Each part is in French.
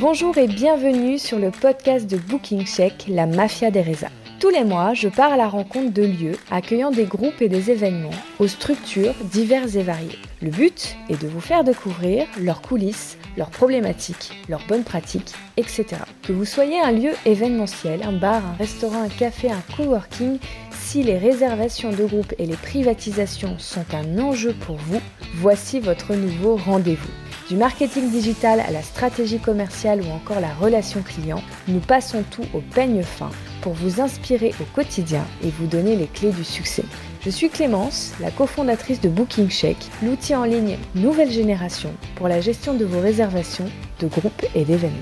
Bonjour et bienvenue sur le podcast de Booking Check, la mafia des résas. Tous les mois, je pars à la rencontre de lieux accueillant des groupes et des événements aux structures diverses et variées. Le but est de vous faire découvrir leurs coulisses, leurs problématiques, leurs bonnes pratiques, etc. Que vous soyez un lieu événementiel, un bar, un restaurant, un café, un coworking, si les réservations de groupe et les privatisations sont un enjeu pour vous, voici votre nouveau rendez-vous. Du marketing digital à la stratégie commerciale ou encore la relation client, nous passons tout au peigne fin pour vous inspirer au quotidien et vous donner les clés du succès. Je suis Clémence, la cofondatrice de Booking Check, l'outil en ligne nouvelle génération pour la gestion de vos réservations de groupes et d'événements.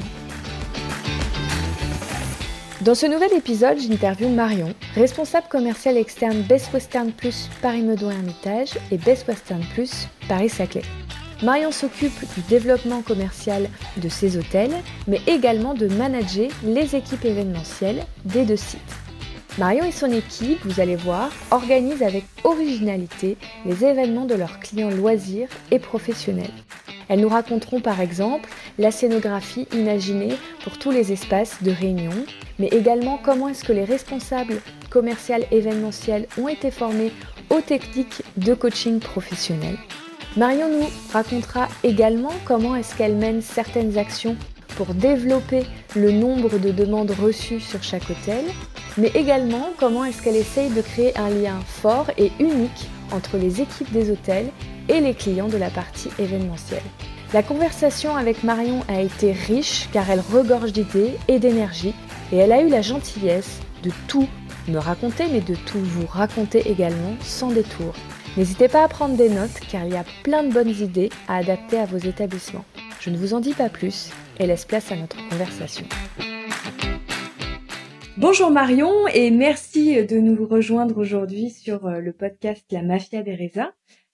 Dans ce nouvel épisode, j'interviewe Marion, responsable commercial externe Best Western Plus Paris Meudon Hermitage et Best Western Plus Paris Saclay. Marion s'occupe du développement commercial de ses hôtels, mais également de manager les équipes événementielles des deux sites. Marion et son équipe, vous allez voir, organisent avec originalité les événements de leurs clients loisirs et professionnels. Elles nous raconteront par exemple la scénographie imaginée pour tous les espaces de réunion, mais également comment est-ce que les responsables commerciaux événementiels ont été formés aux techniques de coaching professionnel. Marion nous racontera également comment est-ce qu'elle mène certaines actions pour développer le nombre de demandes reçues sur chaque hôtel, mais également comment est-ce qu'elle essaye de créer un lien fort et unique entre les équipes des hôtels et les clients de la partie événementielle. La conversation avec Marion a été riche car elle regorge d'idées et d'énergie et elle a eu la gentillesse de tout me raconter mais de tout vous raconter également sans détour. N'hésitez pas à prendre des notes car il y a plein de bonnes idées à adapter à vos établissements. Je ne vous en dis pas plus et laisse place à notre conversation. Bonjour Marion et merci de nous rejoindre aujourd'hui sur euh, le podcast La Mafia des Résas.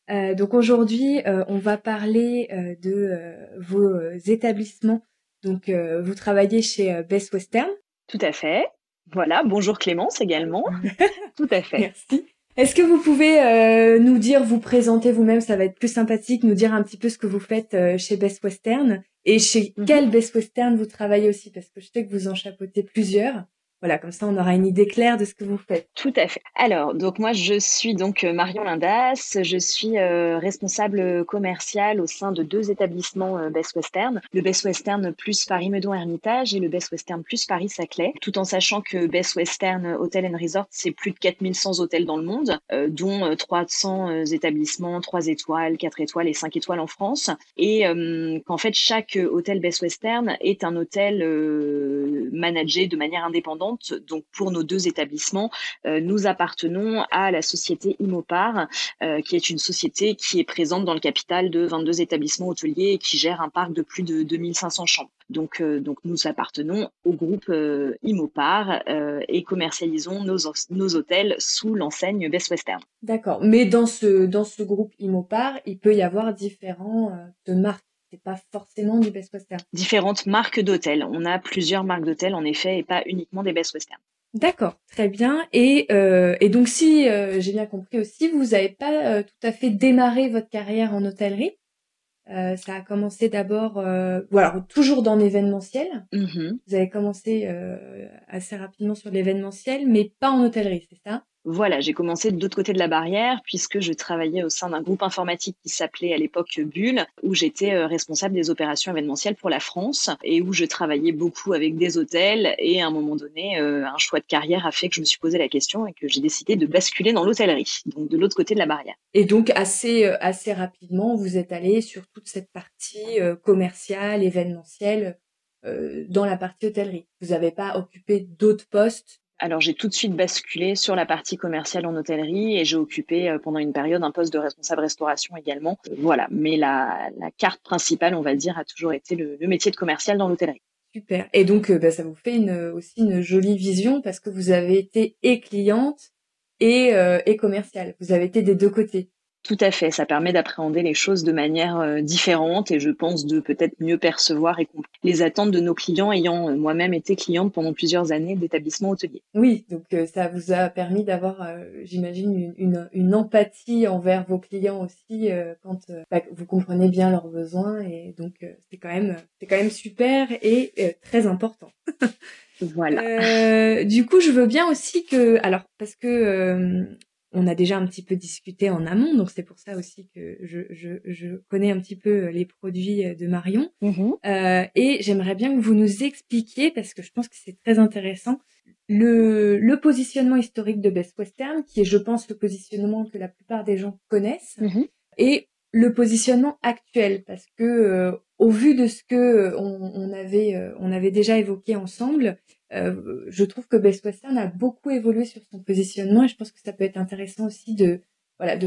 Euh, donc aujourd'hui, euh, on va parler de vos établissements. Donc vous travaillez chez Best Western. Tout à fait. Voilà, bonjour Clémence également. Tout à fait. Merci. Est-ce que vous pouvez euh, nous dire, vous présenter vous-même, ça va être plus sympathique, nous dire un petit peu ce que vous faites euh, chez Best Western et chez mhm. quel Best Western vous travaillez aussi, parce que je sais que vous en chapeautez plusieurs. Voilà, comme ça, on aura une idée claire de ce que vous faites. Tout à fait. Alors, donc moi, je suis donc euh, Marion Lindas. Je suis euh, responsable commercial au sein de deux établissements euh, Best Western, le Best Western plus Paris Meudon Hermitage et le Best Western plus Paris Saclay, tout en sachant que Best Western Hotel and Resort, c'est plus de 4100 hôtels dans le monde, dont 300 établissements, 3 étoiles, 4 étoiles et 5 étoiles en France, et qu'en fait, chaque hôtel Best Western est un hôtel managé de manière indépendante donc pour nos deux établissements, euh, nous appartenons à la société Imopar, euh, qui est une société qui est présente dans le capital de 22 établissements hôteliers et qui gère un parc de plus de 2500 chambres. Donc, euh, donc nous appartenons au groupe Imopar et commercialisons nos, hôtels sous l'enseigne Best Western. D'accord. Mais dans ce, dans ce groupe Imopar, il peut y avoir différentes marques c'est pas forcément du Best Western. Différentes marques d'hôtels. On a plusieurs marques d'hôtels en effet et pas uniquement des Best Western. D'accord, très bien. Et, euh, et donc si euh, j'ai bien compris aussi, vous n'avez pas euh, tout à fait démarré votre carrière en hôtellerie. ça a commencé d'abord, ou alors toujours dans l'événementiel. Mm-hmm. Vous avez commencé assez rapidement sur l'événementiel, mais pas en hôtellerie, c'est ça? Voilà, j'ai commencé de l'autre côté de la barrière puisque je travaillais au sein d'un groupe informatique qui s'appelait à l'époque Bulle, où j'étais euh, responsable des opérations événementielles pour la France et où je travaillais beaucoup avec des hôtels. Et à un moment donné, euh, un choix de carrière a fait que je me suis posé la question et que j'ai décidé de basculer dans l'hôtellerie, donc de l'autre côté de la barrière. Et donc assez euh, assez rapidement, vous êtes allé sur toute cette partie commerciale, événementielle dans la partie hôtellerie. Vous n'avez pas occupé d'autres postes alors j'ai tout de suite basculé sur la partie commerciale en hôtellerie et j'ai occupé euh, pendant une période un poste de responsable restauration également. Euh, voilà, mais la, carte principale, on va dire, a toujours été le, métier de commercial dans l'hôtellerie. Super. Et donc euh, bah, ça vous fait aussi une jolie vision parce que vous avez été et cliente et commerciale. Vous avez été des deux côtés. Tout à fait, ça permet d'appréhender les choses de manière euh, différente et je pense de peut-être mieux percevoir et comprendre les attentes de nos clients ayant euh, moi-même été cliente pendant plusieurs années d'établissements hôteliers. Oui, donc euh, ça vous a permis d'avoir, j'imagine, une, une, empathie envers vos clients aussi quand bah, vous comprenez bien leurs besoins et donc c'est quand même c'est quand même super et très important. voilà. du coup, je veux bien aussi que, alors parce que on a déjà un petit peu discuté en amont, donc c'est pour ça aussi que je, je, je, connais un petit peu les produits de Marion. Mm-hmm. Euh, et j'aimerais bien que vous nous expliquiez, parce que je pense que c'est très intéressant, le, le positionnement historique de Best Western, qui est, je pense, le positionnement que la plupart des gens connaissent, mm-hmm. et le positionnement actuel, parce que euh, au vu de ce que avait, euh, on avait déjà évoqué ensemble, euh, je trouve que Best Western a beaucoup évolué sur son positionnement et je pense que ça peut être intéressant aussi de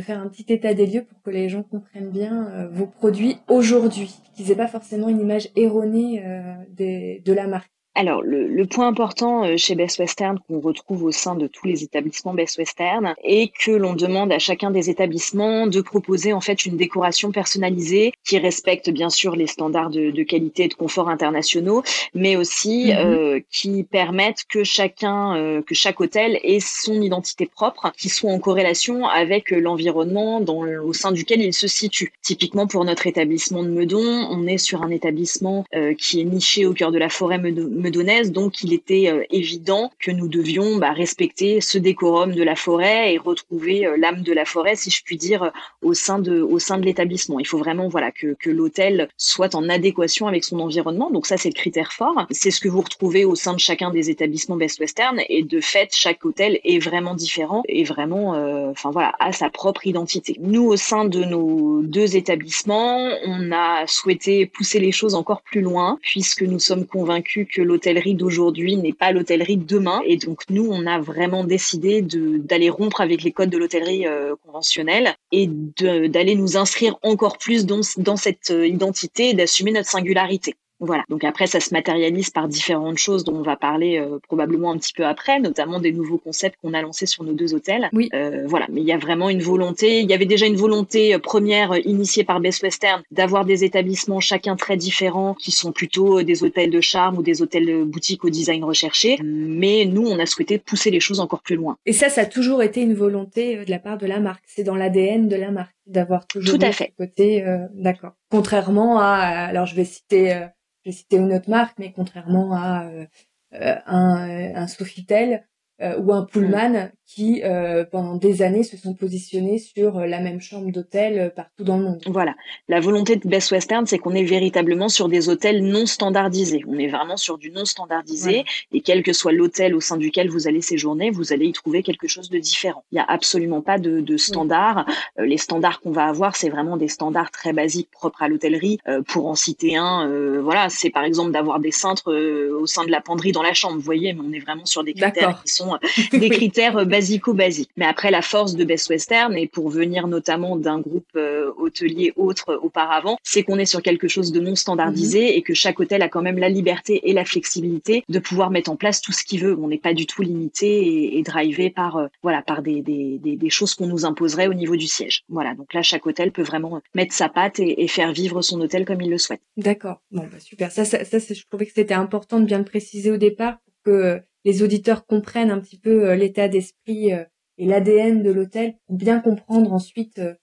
faire un petit état des lieux pour que les gens comprennent bien euh, vos produits aujourd'hui, qu'ils aient pas forcément une image erronée euh, de la marque. Alors, le, le, point important euh, chez Best Western qu'on retrouve au sein de tous les établissements Best Western est que l'on demande à chacun des établissements de proposer en fait une décoration personnalisée qui respecte bien sûr les standards de, de qualité et de confort internationaux, mais aussi mhm. euh, qui permettent que chacun, euh, que chaque hôtel ait son identité propre, qui soit en corrélation avec l'environnement dans, au sein duquel il se situe. Typiquement pour notre établissement de Meudon, on est sur un établissement qui est niché au cœur de la forêt Meudon donc il était euh, évident que nous devions bah, respecter ce décorum de la forêt et retrouver euh, l'âme de la forêt, si je puis dire, euh, au sein de, l'établissement. Il faut vraiment voilà que, l'hôtel soit en adéquation avec son environnement. Donc ça, c'est le critère fort. C'est ce que vous retrouvez au sein de chacun des établissements Best Western. Et de fait, chaque hôtel est vraiment différent et vraiment, enfin voilà, a sa propre identité. Nous, au sein de nos deux établissements, on a souhaité pousser les choses encore plus loin puisque nous sommes convaincus que l'hôtellerie d'aujourd'hui n'est pas l'hôtellerie de demain. Et donc nous, on a vraiment décidé d'aller rompre avec les codes de l'hôtellerie euh, conventionnelle et d'aller nous inscrire encore plus dans, dans cette euh, identité et d'assumer notre singularité. Voilà. Donc après, ça se matérialise par différentes choses dont on va parler euh, probablement un petit peu après, notamment des nouveaux concepts qu'on a lancés sur nos deux hôtels. Oui. Euh, voilà. Mais il y a vraiment une volonté. Il y avait déjà une volonté euh, première euh, initiée par Best Western d'avoir des établissements chacun très différents, qui sont plutôt des hôtels de charme ou des hôtels boutiques au design recherché. Mais nous, on a souhaité pousser les choses encore plus loin. Et ça, ça a toujours été une volonté de la part de la marque. C'est dans l'ADN de la marque d'avoir toujours Tout à fait. côté. D'accord. Contrairement à, alors je vais citer je vais citer une autre marque, mais contrairement à euh, euh, un, un Sofitel, euh, ou un Pullman qui, euh, pendant des années, se sont positionnés sur euh, la même chambre d'hôtel partout dans le monde. Voilà. La volonté de Best Western, c'est qu'on est véritablement sur des hôtels non standardisés. On est vraiment sur du non standardisé. Et quel que soit l'hôtel au sein duquel vous allez séjourner, vous allez y trouver quelque chose de différent. Il n'y a absolument pas de, de standards. les standards qu'on va avoir, c'est vraiment des standards très basiques propres à l'hôtellerie. pour en citer un, voilà, c'est par exemple d'avoir des cintres au sein de la penderie dans la chambre. Vous voyez, mais on est vraiment sur des critères qui sont des critères euh, basico-basiques. Mais après, la force de Best Western, et pour venir notamment d'un groupe euh, hôtelier autre auparavant, c'est qu'on est sur quelque chose de non standardisé mhm. et que chaque hôtel a quand même la liberté et la flexibilité de pouvoir mettre en place tout ce qu'il veut. On n'est pas du tout limité et, drivé par euh, voilà par des, des, des, choses qu'on nous imposerait au niveau du siège. Voilà, donc là, chaque hôtel peut vraiment mettre sa patte et, faire vivre son hôtel comme il le souhaite. D'accord. Bon, bah super. Ça, ça, ça je trouvais que c'était important de bien le préciser au départ pour que les auditeurs comprennent un petit peu euh, l'état d'esprit euh, et l'ADN de l'hôtel pour bien comprendre ensuite euh,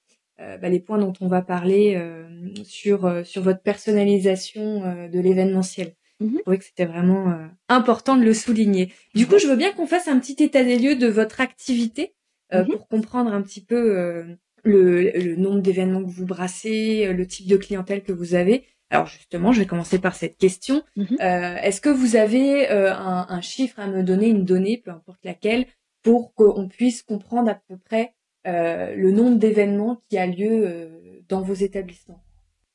bah, les points dont on va parler sur sur votre personnalisation de l'événementiel. Mhm. Je trouvais que c'était vraiment important de le souligner. Du coup, je veux bien qu'on fasse un petit état des lieux de votre activité mhm. pour comprendre un petit peu le, le, nombre d'événements que vous brassez, le type de clientèle que vous avez. Alors justement, je vais commencer par cette question. Mhm. Euh, est-ce que vous avez euh, un, chiffre à me donner, une donnée, peu importe laquelle, pour qu'on puisse comprendre à peu près euh, le nombre d'événements qui a lieu dans vos établissements?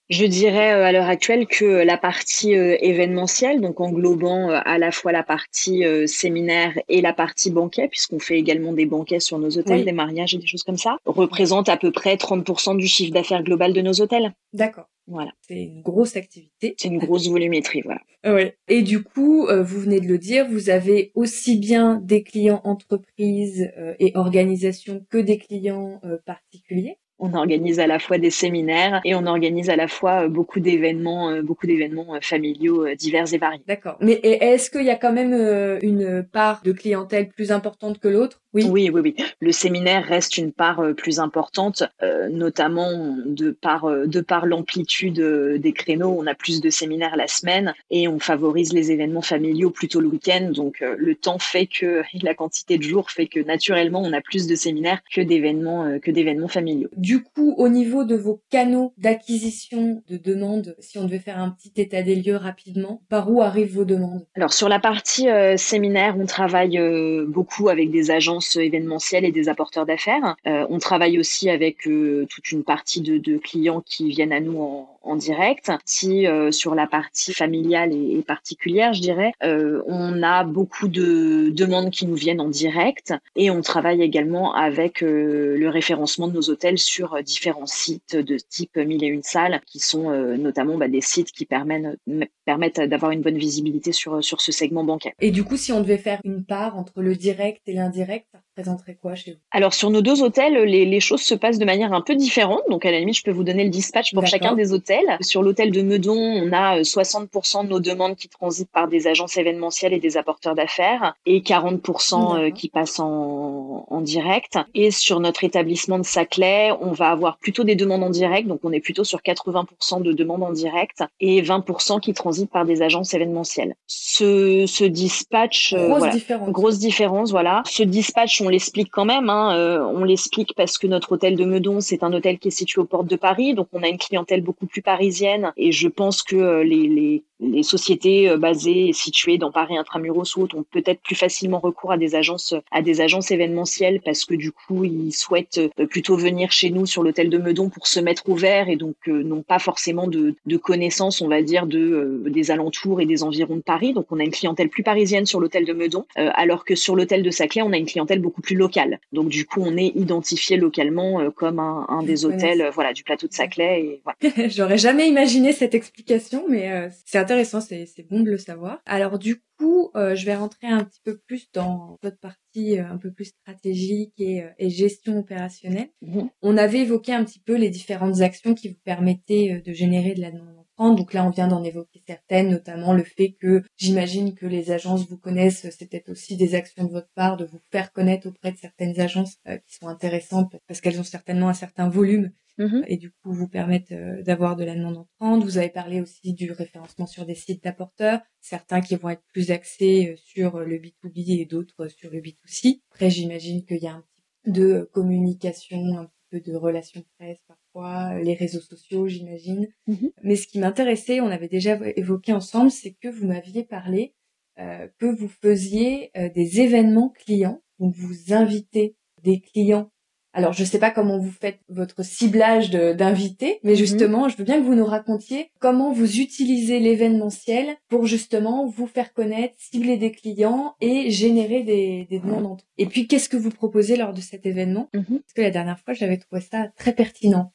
Je dirais à l'heure actuelle que la partie événementielle, donc englobant à la fois la partie séminaire et la partie banquet, puisqu'on fait également des banquets sur nos hôtels, des mariages et des choses comme ça, représente à peu près 30% du chiffre d'affaires global de nos hôtels. D'accord. Voilà. C'est une grosse activité. C'est une grosse volumétrie, voilà. Ouais. Et du coup, euh, vous venez de le dire, vous avez aussi bien des clients entreprises euh, et organisations que des clients euh, particuliers. On organise à la fois des séminaires et on organise à la fois beaucoup d'événements, beaucoup d'événements familiaux divers et variés. D'accord. Mais est-ce qu'il y a quand même une part de clientèle plus importante que l'autre? Oui. oui, oui, oui. Le séminaire reste une part plus importante, notamment de par de par l'amplitude des créneaux. On a plus de séminaires la semaine et on favorise les événements familiaux plutôt le week-end. Donc le temps fait que la quantité de jours fait que naturellement on a plus de séminaires que d'événements que d'événements familiaux. Du coup, au niveau de vos canaux d'acquisition de demandes, si on devait faire un petit état des lieux rapidement, par où arrivent vos demandes? Alors sur la partie séminaire, on travaille beaucoup avec des agences événementielles et des apporteurs d'affaires. on travaille aussi avec toute une partie de, de clients qui viennent à nous en, en direct. Si euh, sur la partie familiale et, particulière, je dirais, euh, on a beaucoup de demandes qui nous viennent en direct et on travaille également avec euh, le référencement de nos hôtels sur différents sites de type mille et une salles, qui sont notamment bah, des sites qui permettent, permettent d'avoir une bonne visibilité sur, sur ce segment bancaire. Et du coup, si on devait faire une part entre le direct et l'indirect, ça représenterait quoi chez vous? Alors sur nos deux hôtels, les, les choses se passent de manière un peu différente. Donc à la limite, je peux vous donner le dispatch pour chacun des hôtels. Sur l'hôtel de Meudon, on a 60% euh, de nos demandes qui transitent par des agences événementielles et des apporteurs d'affaires et 40% euh, qui passent en, en, direct. Et sur notre établissement de Saclay, on va avoir plutôt des demandes en direct, donc on est plutôt sur 80% de demandes en direct et 20% qui transitent par des agences événementielles. Ce, ce dispatch, euh, grosse, différence. grosse différence, voilà. Ce dispatch, on l'explique quand même. Hein, on l'explique parce que notre hôtel de Meudon, c'est un hôtel qui est situé aux portes de Paris, donc on a une clientèle beaucoup plus parisienne et je pense que euh, les, les, les sociétés euh, basées et situées dans Paris intramuros ou autres ont peut-être plus facilement recours à des agences à des agences événementielles parce que du coup ils souhaitent euh, plutôt venir chez nous sur l'hôtel de Meudon pour se mettre ouvert et donc n'ont pas forcément de, de connaissances on va dire de des alentours et des environs de Paris donc on a une clientèle plus parisienne sur l'hôtel de Meudon alors que sur l'hôtel de Saclay on a une clientèle beaucoup plus locale donc du coup on est identifié localement comme un, un des hôtels voilà du plateau de Saclay et voilà. J'aurais jamais imaginé cette explication, mais euh, c'est intéressant, c'est bon de le savoir. Alors du coup, euh, je vais rentrer un petit peu plus dans votre partie euh, un peu plus stratégique et, et gestion opérationnelle. Mhm. On avait évoqué un petit peu les différentes actions qui vous permettaient de générer de la demande donc là, on vient d'en évoquer certaines, notamment le fait que j'imagine que les agences vous connaissent. C'est peut-être aussi des actions de votre part de vous faire connaître auprès de certaines agences qui sont intéressantes parce qu'elles ont certainement un certain volume Mmh et du coup vous permettent euh, d'avoir de la demande entrante. Vous avez parlé aussi du référencement sur des sites d'apporteurs, certains qui vont être plus axés euh, sur le B2B et d'autres sur le B2C. Après, j'imagine qu'il y a un petit peu de communication, un petit peu de relations presse parfois, les réseaux sociaux, j'imagine. Mmh Mais ce qui m'intéressait, on avait déjà évoqué ensemble, c'est que vous m'aviez parlé euh, que vous faisiez des événements clients, donc vous invitez des clients alors, je ne sais pas comment vous faites votre ciblage d'invités, mais mhm. justement, je veux bien que vous nous racontiez comment vous utilisez l'événementiel pour justement vous faire connaître, cibler des clients et générer des, des demandes. Et puis, qu'est-ce que vous proposez lors de cet événement? Mhm. Parce que la dernière fois, j'avais trouvé ça très pertinent.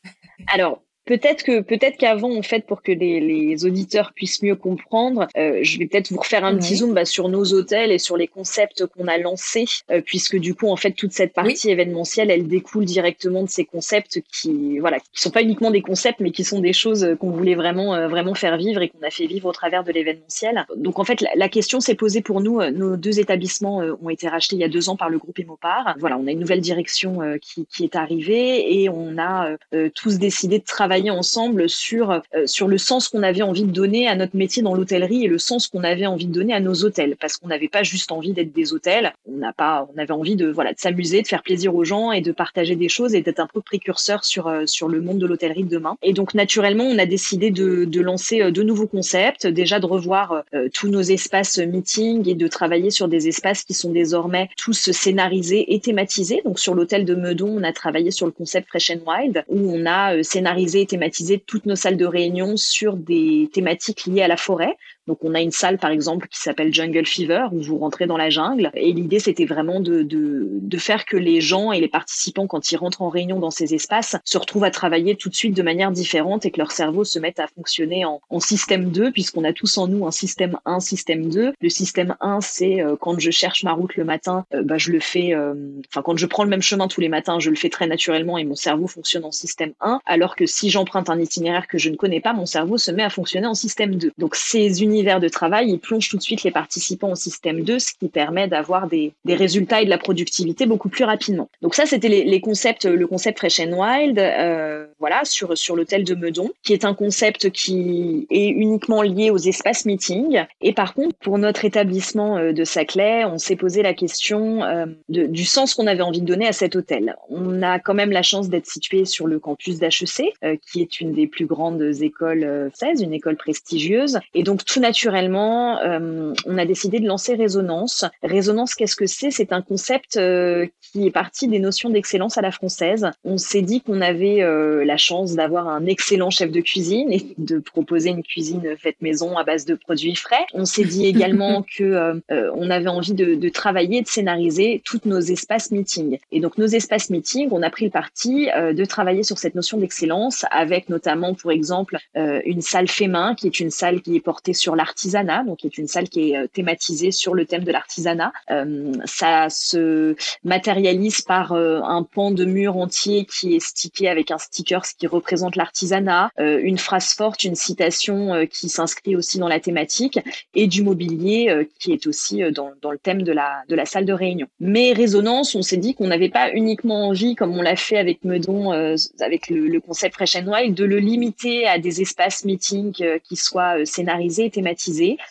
Alors, Peut-être que peut-être qu'avant en fait pour que les, les, auditeurs puissent mieux comprendre, euh, je vais peut-être vous refaire un petit zoom bah, sur nos hôtels et sur les concepts qu'on a lancés, euh, puisque du coup en fait toute cette partie événementielle elle découle directement de ces concepts qui voilà qui sont pas uniquement des concepts mais qui sont des choses qu'on voulait vraiment euh, vraiment faire vivre et qu'on a fait vivre au travers de l'événementiel. Donc en fait la, la question s'est posée pour nous. Nos deux établissements ont été rachetés il y a deux ans par le groupe Emopar. Voilà on a une nouvelle direction qui, qui est arrivée et on a tous décidé de travailler ensemble sur euh, sur le sens qu'on avait envie de donner à notre métier dans l'hôtellerie et le sens qu'on avait envie de donner à nos hôtels parce qu'on n'avait pas juste envie d'être des hôtels, on n'a pas on avait envie de voilà de s'amuser, de faire plaisir aux gens et de partager des choses et d'être un peu précurseur sur euh, sur le monde de l'hôtellerie de demain. Et donc naturellement, on a décidé de lancer euh, de nouveaux concepts, déjà de revoir tous nos espaces meeting et de travailler sur des espaces qui sont désormais tous scénarisés et thématisés. Donc sur l'hôtel de Meudon, on a travaillé sur le concept Fresh and Wild où on a scénarisé thématiser toutes nos salles de réunion sur des thématiques liées à la forêt. Donc on a une salle par exemple qui s'appelle Jungle Fever où vous rentrez dans la jungle et l'idée c'était vraiment de, de, de, faire que les gens et les participants quand ils rentrent en réunion dans ces espaces se retrouvent à travailler tout de suite de manière différente et que leur cerveau se mette à fonctionner en, en système 2 puisqu'on a tous en nous un système 1, système 2. Le système 1 c'est euh, quand je cherche ma route le matin, euh, bah, je le fais, euh, enfin quand je prends le même chemin tous les matins, je le fais très naturellement et mon cerveau fonctionne en système 1 alors que si j'emprunte un itinéraire que je ne connais pas, mon cerveau se met à fonctionner en système 2. Donc ces univers de travail, il plonge tout de suite les participants au système 2, ce qui permet d'avoir des, résultats et de la productivité beaucoup plus rapidement. Donc ça, c'était les, concepts, le concept Fresh and Wild, euh, voilà, sur sur l'hôtel de Meudon, qui est un concept qui est uniquement lié aux espaces meeting. Et par contre, pour notre établissement euh, de Saclay, on s'est posé la question euh, du sens qu'on avait envie de donner à cet hôtel. On a quand même la chance d'être situé sur le campus d'HEC, qui est une des plus grandes écoles 16, une école prestigieuse, et donc tout naturellement euh, on a décidé de lancer Résonance. Résonance, qu'est-ce que c'est? C'est un concept euh, qui est parti des notions d'excellence à la française. On s'est dit qu'on avait euh, la chance d'avoir un excellent chef de cuisine et de proposer une cuisine faite maison à base de produits frais. On s'est dit également que on avait envie de, de, travailler, de scénariser tous nos espaces meeting. Et donc nos espaces meeting, on a pris le parti de travailler sur cette notion d'excellence avec notamment, pour exemple, une salle fait main qui est une salle qui est portée sur l'artisanat donc qui est une salle qui est euh, thématisée sur le thème de l'artisanat. Euh, ça se matérialise par euh, un pan de mur entier qui est stické avec un sticker qui représente l'artisanat, une phrase forte, une citation qui s'inscrit aussi dans la thématique et du mobilier qui est aussi dans, le thème de la, salle de réunion. Mais résonance, on s'est dit qu'on n'avait pas uniquement envie, comme on l'a fait avec Meudon, avec le, concept Fresh and Wild, de le limiter à des espaces meeting qui soient scénarisés et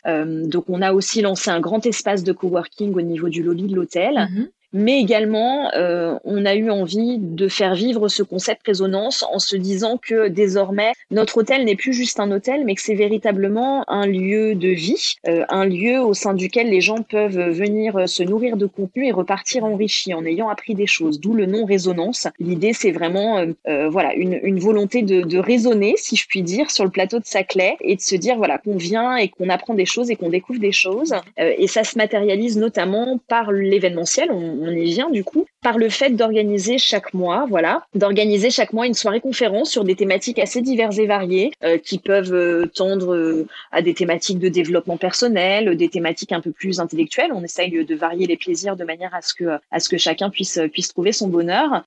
euh, donc on a aussi lancé un grand espace de coworking au niveau du lobby de l'hôtel. Mhm mais également euh, on a eu envie de faire vivre ce concept résonance en se disant que désormais notre hôtel n'est plus juste un hôtel, mais que c'est véritablement un lieu de vie, euh, un lieu au sein duquel les gens peuvent venir se nourrir de contenu et repartir enrichis en ayant appris des choses. D'où le nom résonance. L'idée c'est vraiment euh, euh voilà une, une volonté de, de, résonner, si je puis dire, sur le plateau de Saclay et de se dire voilà qu'on vient et qu'on apprend des choses et qu'on découvre des choses. Euh, et ça se matérialise notamment par l'événementiel. On y vient du coup par le fait d'organiser chaque mois, voilà, d'organiser chaque mois une soirée conférence sur des thématiques assez diverses et variées, euh, qui peuvent euh, tendre euh, à des thématiques de développement personnel, des thématiques un peu plus intellectuelles. On essaye de varier les plaisirs de manière à ce que à ce que chacun puisse puisse trouver son bonheur.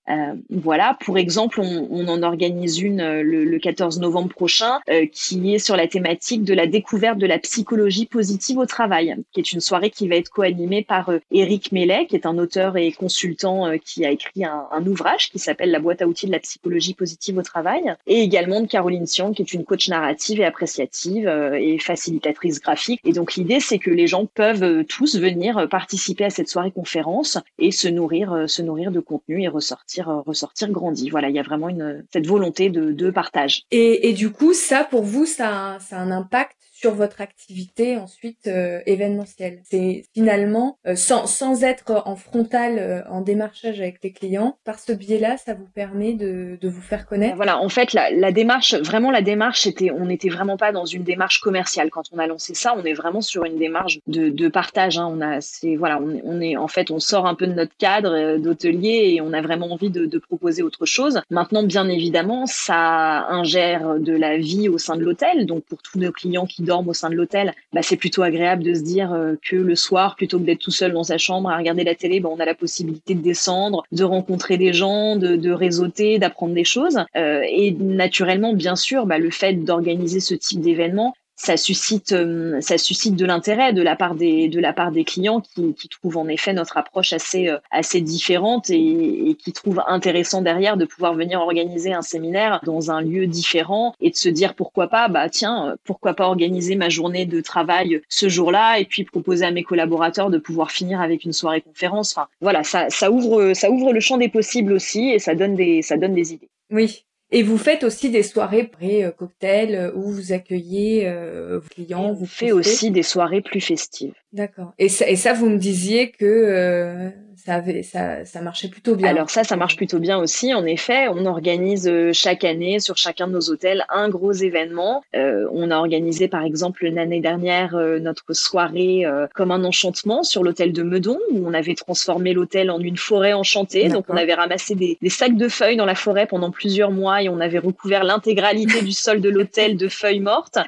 voilà, pour exemple, on, en organise une le, le 14 novembre prochain, qui est sur la thématique de la découverte de la psychologie positive au travail, qui est une soirée qui va être co-animée par Eric Mellet, qui est un auteur et consultant euh, qui a écrit un, ouvrage qui s'appelle La boîte à outils de la psychologie positive au travail, et également de Caroline Sian, qui est une coach narrative et appréciative euh, et facilitatrice graphique. Et donc l'idée, c'est que les gens peuvent euh, tous venir participer à cette soirée conférence et se nourrir, se nourrir de contenu et ressortir, ressortir grandi. Voilà, il y a vraiment cette volonté de, partage. Et, et du coup, ça, pour vous, ça, ça a un impact votre activité ensuite euh, événementielle. C'est finalement euh, sans, sans être en frontal euh, en démarchage avec les clients, par ce biais-là, ça vous permet de, de vous faire connaître. Voilà, en fait, la, démarche, vraiment la démarche, était, on n'était vraiment pas dans une démarche commerciale quand on a lancé ça. On est vraiment sur une démarche de, partage. Hein. On a, c'est voilà, on, on, est en fait, on sort un peu de notre cadre d'hôtelier et on a vraiment envie de, de proposer autre chose. Maintenant, bien évidemment, ça ingère de la vie au sein de l'hôtel. Donc pour tous nos clients qui dorment au sein de l'hôtel, bah, c'est plutôt agréable de se dire euh, que le soir, plutôt que d'être tout seul dans sa chambre à regarder la télé, bah, on a la possibilité de descendre, de rencontrer des gens, de, de réseauter, d'apprendre des choses. Euh, et naturellement, bien sûr, bah, le fait d'organiser ce type d'événement, ça suscite euh, ça suscite de l'intérêt de la part des de la part des clients qui, qui trouvent en effet notre approche assez euh, assez différente et, et, qui trouvent intéressant derrière de pouvoir venir organiser un séminaire dans un lieu différent et de se dire pourquoi pas bah tiens euh, pourquoi pas organiser ma journée de travail ce jour-là et puis proposer à mes collaborateurs de pouvoir finir avec une soirée conférence. Enfin voilà ça ça ouvre ça ouvre le champ des possibles aussi et ça donne des ça donne des idées. Oui et vous faites aussi des soirées pré cocktail euh, où vous accueillez euh, vos clients. Vous faites aussi des soirées plus festives. D'accord. Et ça, et ça, vous me disiez que euh, ça avait, ça, ça marchait plutôt bien. Alors ça, ça marche plutôt bien aussi. En effet, on organise euh, chaque année sur chacun de nos hôtels un gros événement. Euh, on a organisé par exemple l'année dernière euh, notre soirée comme un enchantement sur l'hôtel de Meudon où on avait transformé l'hôtel en une forêt enchantée. Donc on avait ramassé des, des, sacs de feuilles dans la forêt pendant plusieurs mois et on avait recouvert l'intégralité du sol de l'hôtel de feuilles mortes.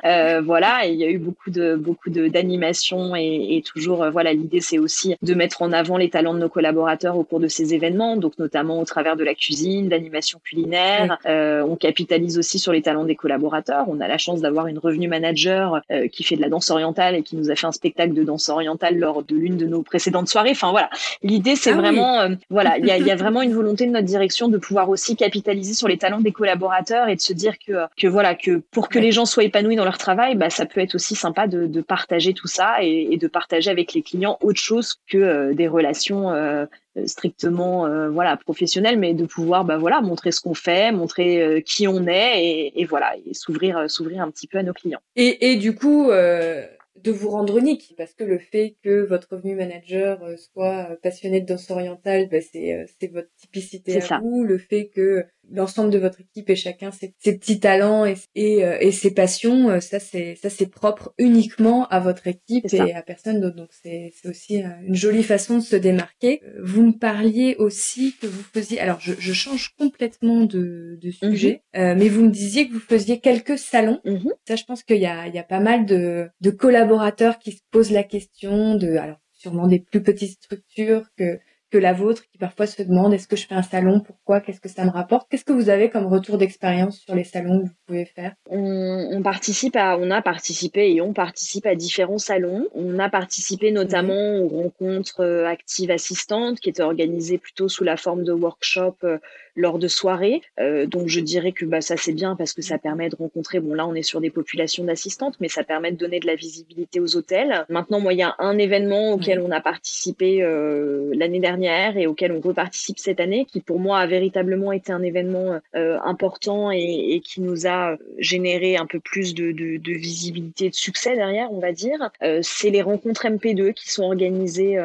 voilà, et il y a eu beaucoup de beaucoup de d'animation et, et, toujours voilà l'idée c'est aussi de mettre en avant les talents de nos collaborateurs au cours de ces événements, donc notamment au travers de la cuisine, d'animation culinaire. Euh, on capitalise aussi sur les talents des collaborateurs. On a la chance d'avoir une revenu manager euh, qui fait de la danse orientale et qui nous a fait un spectacle de danse orientale lors de l'une de nos précédentes soirées. Enfin voilà, l'idée c'est ah vraiment, euh, voilà, il y a, y a, vraiment une volonté de notre direction de pouvoir aussi capitaliser sur les talents des collaborateurs et de se dire que que voilà que pour que les gens soient épanouis dans leur travail, bah ça peut être aussi sympa de, de partager tout ça et, et, de partager avec les clients autre chose que des relations euh, strictement euh, voilà professionnelles, mais de pouvoir bah voilà montrer ce qu'on fait, montrer euh, qui on est et, et voilà et s'ouvrir s'ouvrir un petit peu à nos clients. Et, et du coup de vous rendre unique parce que le fait que votre revenu manager soit passionné de danse orientale, bah c'est c'est votre typicité à vous. Le fait que l'ensemble de votre équipe et chacun ses, petits talents et, et, euh, et ses passions, euh, ça c'est ça c'est propre uniquement à votre équipe et à personne d'autre. Donc c'est c'est aussi euh, une jolie façon de se démarquer. Vous me parliez aussi que vous faisiez, alors je, je change complètement de, de mhm. sujet, mais vous me disiez que vous faisiez quelques salons. Mhm. Ça, je pense qu'il y a il y a pas mal de de collaborateurs qui se posent la question de alors sûrement des plus petites structures que que la vôtre qui parfois se demande est-ce que je fais un salon, pourquoi, qu'est-ce que ça me rapporte? Qu'est-ce que vous avez comme retour d'expérience sur les salons que vous pouvez faire? On, participe à, on a participé et on participe à différents salons. On a participé notamment aux rencontres euh, actives assistantes qui étaient organisées plutôt sous la forme de workshops euh, lors de soirées. Euh, donc je dirais que bah, ça c'est bien parce que ça permet de rencontrer, bon là on est sur des populations d'assistantes, mais ça permet de donner de la visibilité aux hôtels. Maintenant, moi il y a un événement auquel on a participé euh, l'année dernière et auquel on reparticipe cette année, qui pour moi a véritablement été un événement euh, important et, qui nous a généré un peu plus de, de, de visibilité, de succès derrière, on va dire. Euh, c'est les rencontres MP2 qui sont organisées,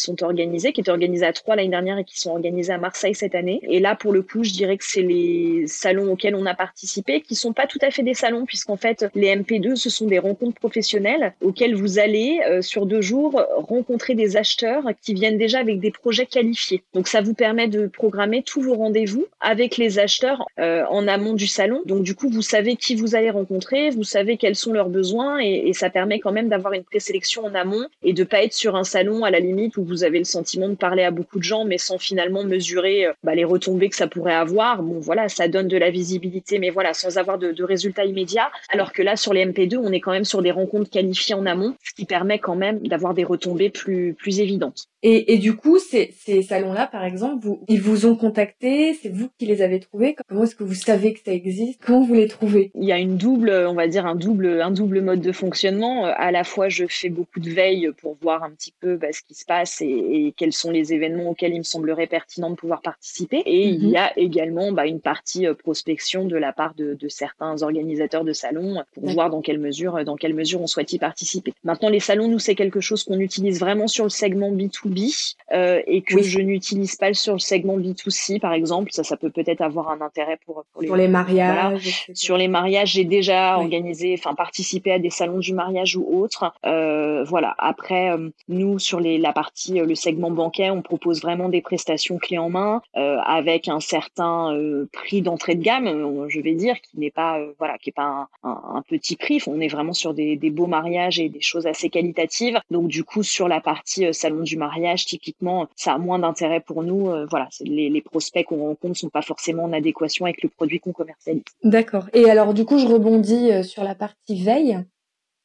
sont organisés, qui étaient organisés à Troyes l'année dernière et qui sont organisés à Marseille cette année. Et là, pour le coup, je dirais que c'est les salons auxquels on a participé, qui sont pas tout à fait des salons, puisqu'en fait, les MP2, ce sont des rencontres professionnelles auxquelles vous allez, euh, sur deux jours, rencontrer des acheteurs qui viennent déjà avec des projets qualifiés. Donc, ça vous permet de programmer tous vos rendez-vous avec les acheteurs euh, en amont du salon. Donc, du coup, vous savez qui vous allez rencontrer, vous savez quels sont leurs besoins et, et ça permet quand même d'avoir une présélection en amont et de pas être sur un salon à la limite où vous avez le sentiment de parler à beaucoup de gens, mais sans finalement mesurer euh, bah, les retombées que ça pourrait avoir. Bon, voilà, ça donne de la visibilité, mais voilà, sans avoir de, de, résultats immédiats. Alors que là, sur les MP2, on est quand même sur des rencontres qualifiées en amont, ce qui permet quand même d'avoir des retombées plus, plus évidentes. Et, et du coup, ces, ces salons-là, par exemple, vous, ils vous ont contacté, c'est vous qui les avez trouvés? Comment est-ce que vous savez que ça existe? Comment vous les trouvez? Il y a une double, on va dire un double, un double mode de fonctionnement. À la fois, je fais beaucoup de veille pour voir un petit peu bah, ce qui se passe et, et, quels sont les événements auxquels il me semblerait pertinent de pouvoir participer. Et il y mhm. a également bah, une partie euh, prospection de la part de, de certains organisateurs de salons pour voir dans quelle mesure, dans quelle mesure on souhaite y participer. Maintenant, les salons, nous, c'est quelque chose qu'on utilise vraiment sur le segment B2 euh, et que je n'utilise pas sur le segment B2C par exemple, ça ça peut peut-être avoir un intérêt pour pour les, mariages. Sur les mariages, j'ai déjà organisé, enfin participé à des salons du mariage ou autres. Euh, voilà. Après, euh, nous sur les la partie le segment bancaire, on propose vraiment des prestations clés en main avec un certain prix d'entrée de gamme, je vais dire, qui n'est pas voilà, qui est pas un, un, petit prix. On est vraiment sur des, des beaux mariages et des choses assez qualitatives. Donc du coup sur la partie salon du mariage typiquement, ça a moins d'intérêt pour nous. Euh, voilà, les, les prospects qu'on rencontre sont pas forcément en adéquation avec le produit qu'on commercialise. D'accord. Et alors, du coup, je rebondis euh, sur la partie veille.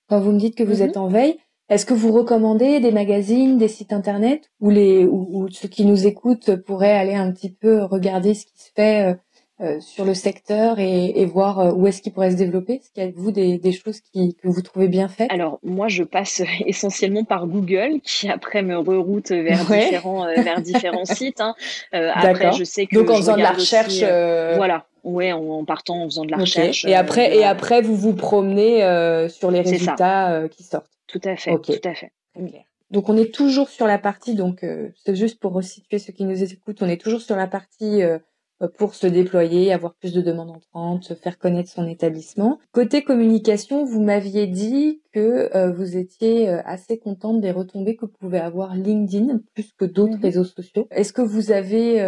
Quand vous me dites que vous mhm. êtes en veille, est-ce que vous recommandez des magazines, des sites internet, ou les ou ceux qui nous écoutent pourraient aller un petit peu regarder ce qui se fait euh, euh, sur le secteur et, et voir euh, où est-ce qu'il pourrait se développer? Est-ce qu'il y a vous des, des choses qui, que vous trouvez bien faites? Alors moi je passe essentiellement par Google qui après me reroute vers différents euh, vers différents sites. Hein. après je sais que donc en faisant de la recherche, voilà. Ouais, en, partant en faisant de la recherche. Et après et après vous vous promenez sur les résultats qui sortent? Tout à fait. Tout à fait. Donc on est toujours sur la partie, donc c'est juste pour resituer ceux qui nous écoutent, on est toujours sur la partie euh, pour se déployer, avoir plus de demandes entrantes, faire connaître son établissement. Côté communication, vous m'aviez dit que euh, vous étiez euh, assez contente des retombées que pouvait avoir LinkedIn plus que d'autres mhm. réseaux sociaux. Est-ce que vous avez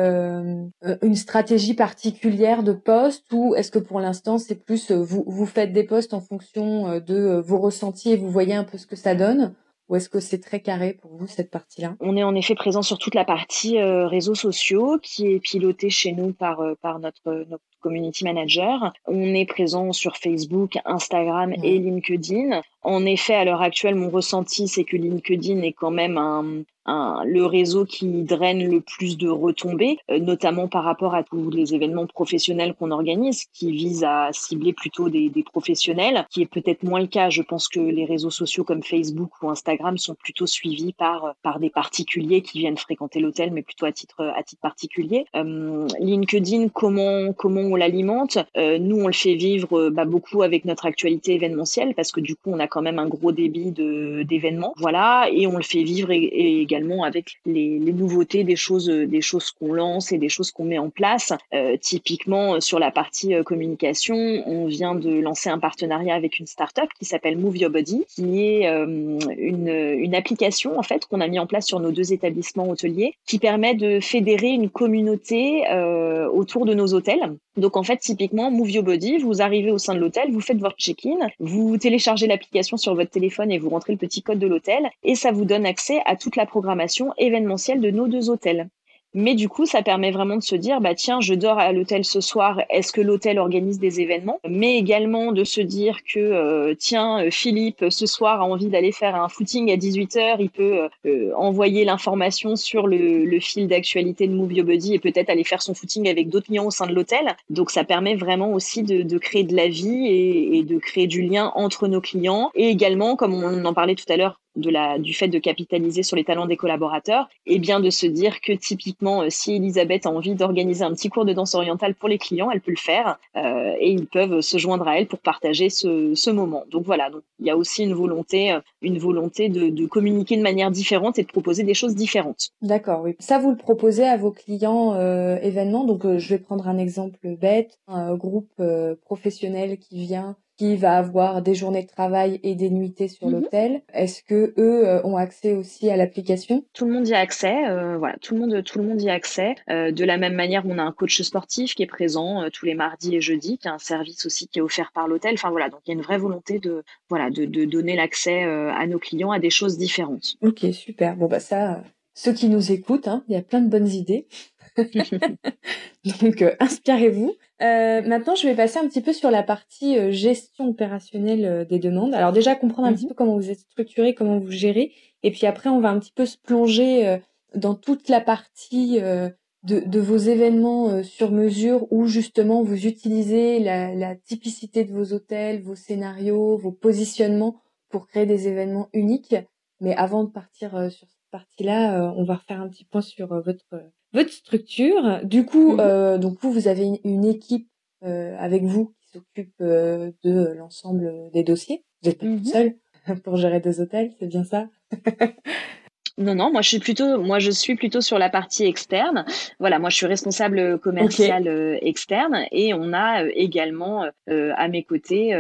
une stratégie particulière de poste ou est-ce que pour l'instant c'est plus vous, vous faites des posts en fonction de vos ressentis et vous voyez un peu ce que ça donne? Ou est-ce que c'est très carré pour vous cette partie-là? On est en effet présent sur toute la partie euh, réseaux sociaux qui est pilotée chez nous par, euh, par notre, notre community manager. On est présent sur Facebook, Instagram et LinkedIn. En effet, à l'heure actuelle, mon ressenti, c'est que LinkedIn est quand même un, le réseau qui draine le plus de retombées, euh, notamment par rapport à tous les événements professionnels qu'on organise, qui visent à cibler plutôt des, des professionnels, qui est peut-être moins le cas. Je pense que les réseaux sociaux comme Facebook ou Instagram sont plutôt suivis par par des particuliers qui viennent fréquenter l'hôtel, mais plutôt à titre à titre particulier. Euh, LinkedIn, comment comment on l'alimente? Euh, Nous, on le fait vivre bah, beaucoup avec notre actualité événementielle, parce que du coup, on a quand même un gros débit d'événements, voilà, et on le fait vivre également avec les, nouveautés des choses, des choses qu'on lance et des choses qu'on met en place. Euh, typiquement, sur la partie euh, communication, on vient de lancer un partenariat avec une startup qui s'appelle Move Your Body, qui est euh, une, une application en fait qu'on a mis en place sur nos deux établissements hôteliers, qui permet de fédérer une communauté autour de nos hôtels. Donc en fait, typiquement, Move Your Body, vous arrivez au sein de l'hôtel, vous faites votre check-in, vous téléchargez l'application sur votre téléphone et vous rentrez le petit code de l'hôtel et ça vous donne accès à toute la programmation événementielle de nos deux hôtels. Mais du coup, ça permet vraiment de se dire, bah tiens, je dors à l'hôtel ce soir. Est-ce que l'hôtel organise des événements? Mais également de se dire que euh, tiens, euh, Philippe ce soir a envie d'aller faire un footing à 18 h Il peut euh, envoyer l'information sur le, le fil d'actualité de Move Your Body et peut-être aller faire son footing avec d'autres clients au sein de l'hôtel. Donc ça permet vraiment aussi de, de créer de la vie et, et de créer du lien entre nos clients et également, comme on en parlait tout à l'heure, de la, du fait de capitaliser sur les talents des collaborateurs, et bien de se dire que typiquement, euh, si Elisabeth a envie d'organiser un petit cours de danse orientale pour les clients, elle peut le faire euh, et ils peuvent se joindre à elle pour partager ce, ce moment. Donc voilà, donc il y a aussi une volonté, euh, une volonté de, de communiquer de manière différente et de proposer des choses différentes. D'accord, oui. Ça, vous le proposez à vos clients euh, événements. Donc je vais prendre un exemple bête, un groupe professionnel qui vient qui va avoir des journées de travail et des nuitées sur mhm. l'hôtel. Est-ce que eux euh, ont accès aussi à l'application? Tout le monde y a accès. Euh, voilà, tout le monde, tout le monde y a accès. Euh, de la même manière, on a un coach sportif qui est présent euh, tous les mardis et jeudis, qui a un service aussi qui est offert par l'hôtel. Enfin voilà, donc il y a une vraie volonté de voilà de, de donner l'accès à nos clients à des choses différentes. Ok, super. Bon bah ça, ceux qui nous écoutent, hein, il y a plein de bonnes idées. Donc, euh, inspirez-vous. Euh, maintenant, je vais passer un petit peu sur la partie euh, gestion opérationnelle des demandes. Alors déjà, comprendre un petit mhm. peu comment vous êtes structuré, comment vous gérez. Et puis après, on va un petit peu se plonger dans toute la partie de, de, vos événements sur mesure où justement vous utilisez la, la, typicité de vos hôtels, vos scénarios, vos positionnements pour créer des événements uniques. Mais avant de partir sur cette partie-là, on va refaire un petit point sur votre votre structure. Du coup, mhm. euh, donc vous, vous avez une, équipe euh, avec vous qui s'occupe euh, de l'ensemble des dossiers. Vous êtes pas mhm. seul pour gérer des hôtels, c'est bien ça? Non, non, moi je suis plutôt, moi je suis plutôt sur la partie externe. Voilà, moi je suis responsable commercial euh, externe et on a euh, également euh, à mes côtés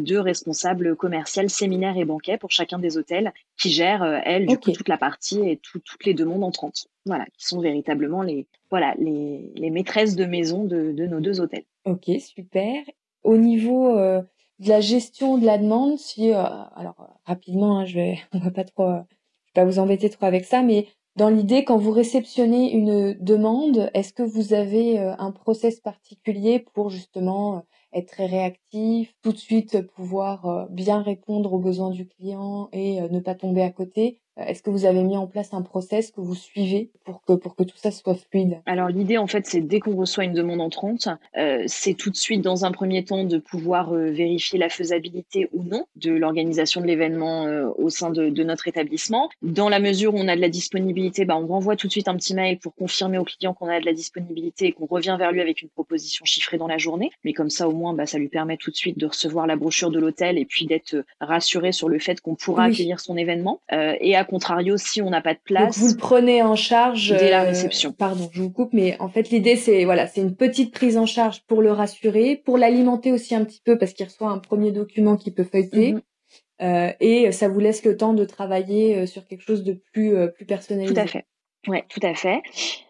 deux responsables commerciaux séminaires et banquets pour chacun des hôtels qui gèrent elles du coup toute la partie et toutes les demandes entrantes. Voilà, qui sont véritablement les voilà les, les maîtresses de maison de, de nos deux hôtels. Ok, super. Au niveau de la gestion de la demande, si alors rapidement, hein, je vais, on va pas trop pas vous embêter trop avec ça, mais dans l'idée, quand vous réceptionnez une demande, est-ce que vous avez euh, un process particulier pour justement euh, être très réactif, tout de suite pouvoir euh, bien répondre aux besoins du client et ne pas tomber à côté? Est-ce que vous avez mis en place un process que vous suivez pour que pour que tout ça soit fluide? Alors l'idée en fait c'est dès qu'on reçoit une demande entrante, euh, c'est tout de suite dans un premier temps de pouvoir euh, vérifier la faisabilité ou non de l'organisation de l'événement euh, au sein de, de, notre établissement. Dans la mesure où on a de la disponibilité, bah, on renvoie tout de suite un petit mail pour confirmer au client qu'on a de la disponibilité et qu'on revient vers lui avec une proposition chiffrée dans la journée. Mais comme ça au moins bah, ça lui permet tout de suite de recevoir la brochure de l'hôtel et puis d'être rassuré sur le fait qu'on pourra accueillir son événement. et à contrario, si on n'a pas de place, vous le prenez en charge dès la réception. pardon, je vous coupe, mais en fait l'idée c'est voilà, c'est une petite prise en charge pour le rassurer, pour l'alimenter aussi un petit peu parce qu'il reçoit un premier document qu'il peut feuilleter. Mhm. et ça vous laisse le temps de travailler sur quelque chose de plus plus personnalisé. Tout à fait. Ouais, tout à fait.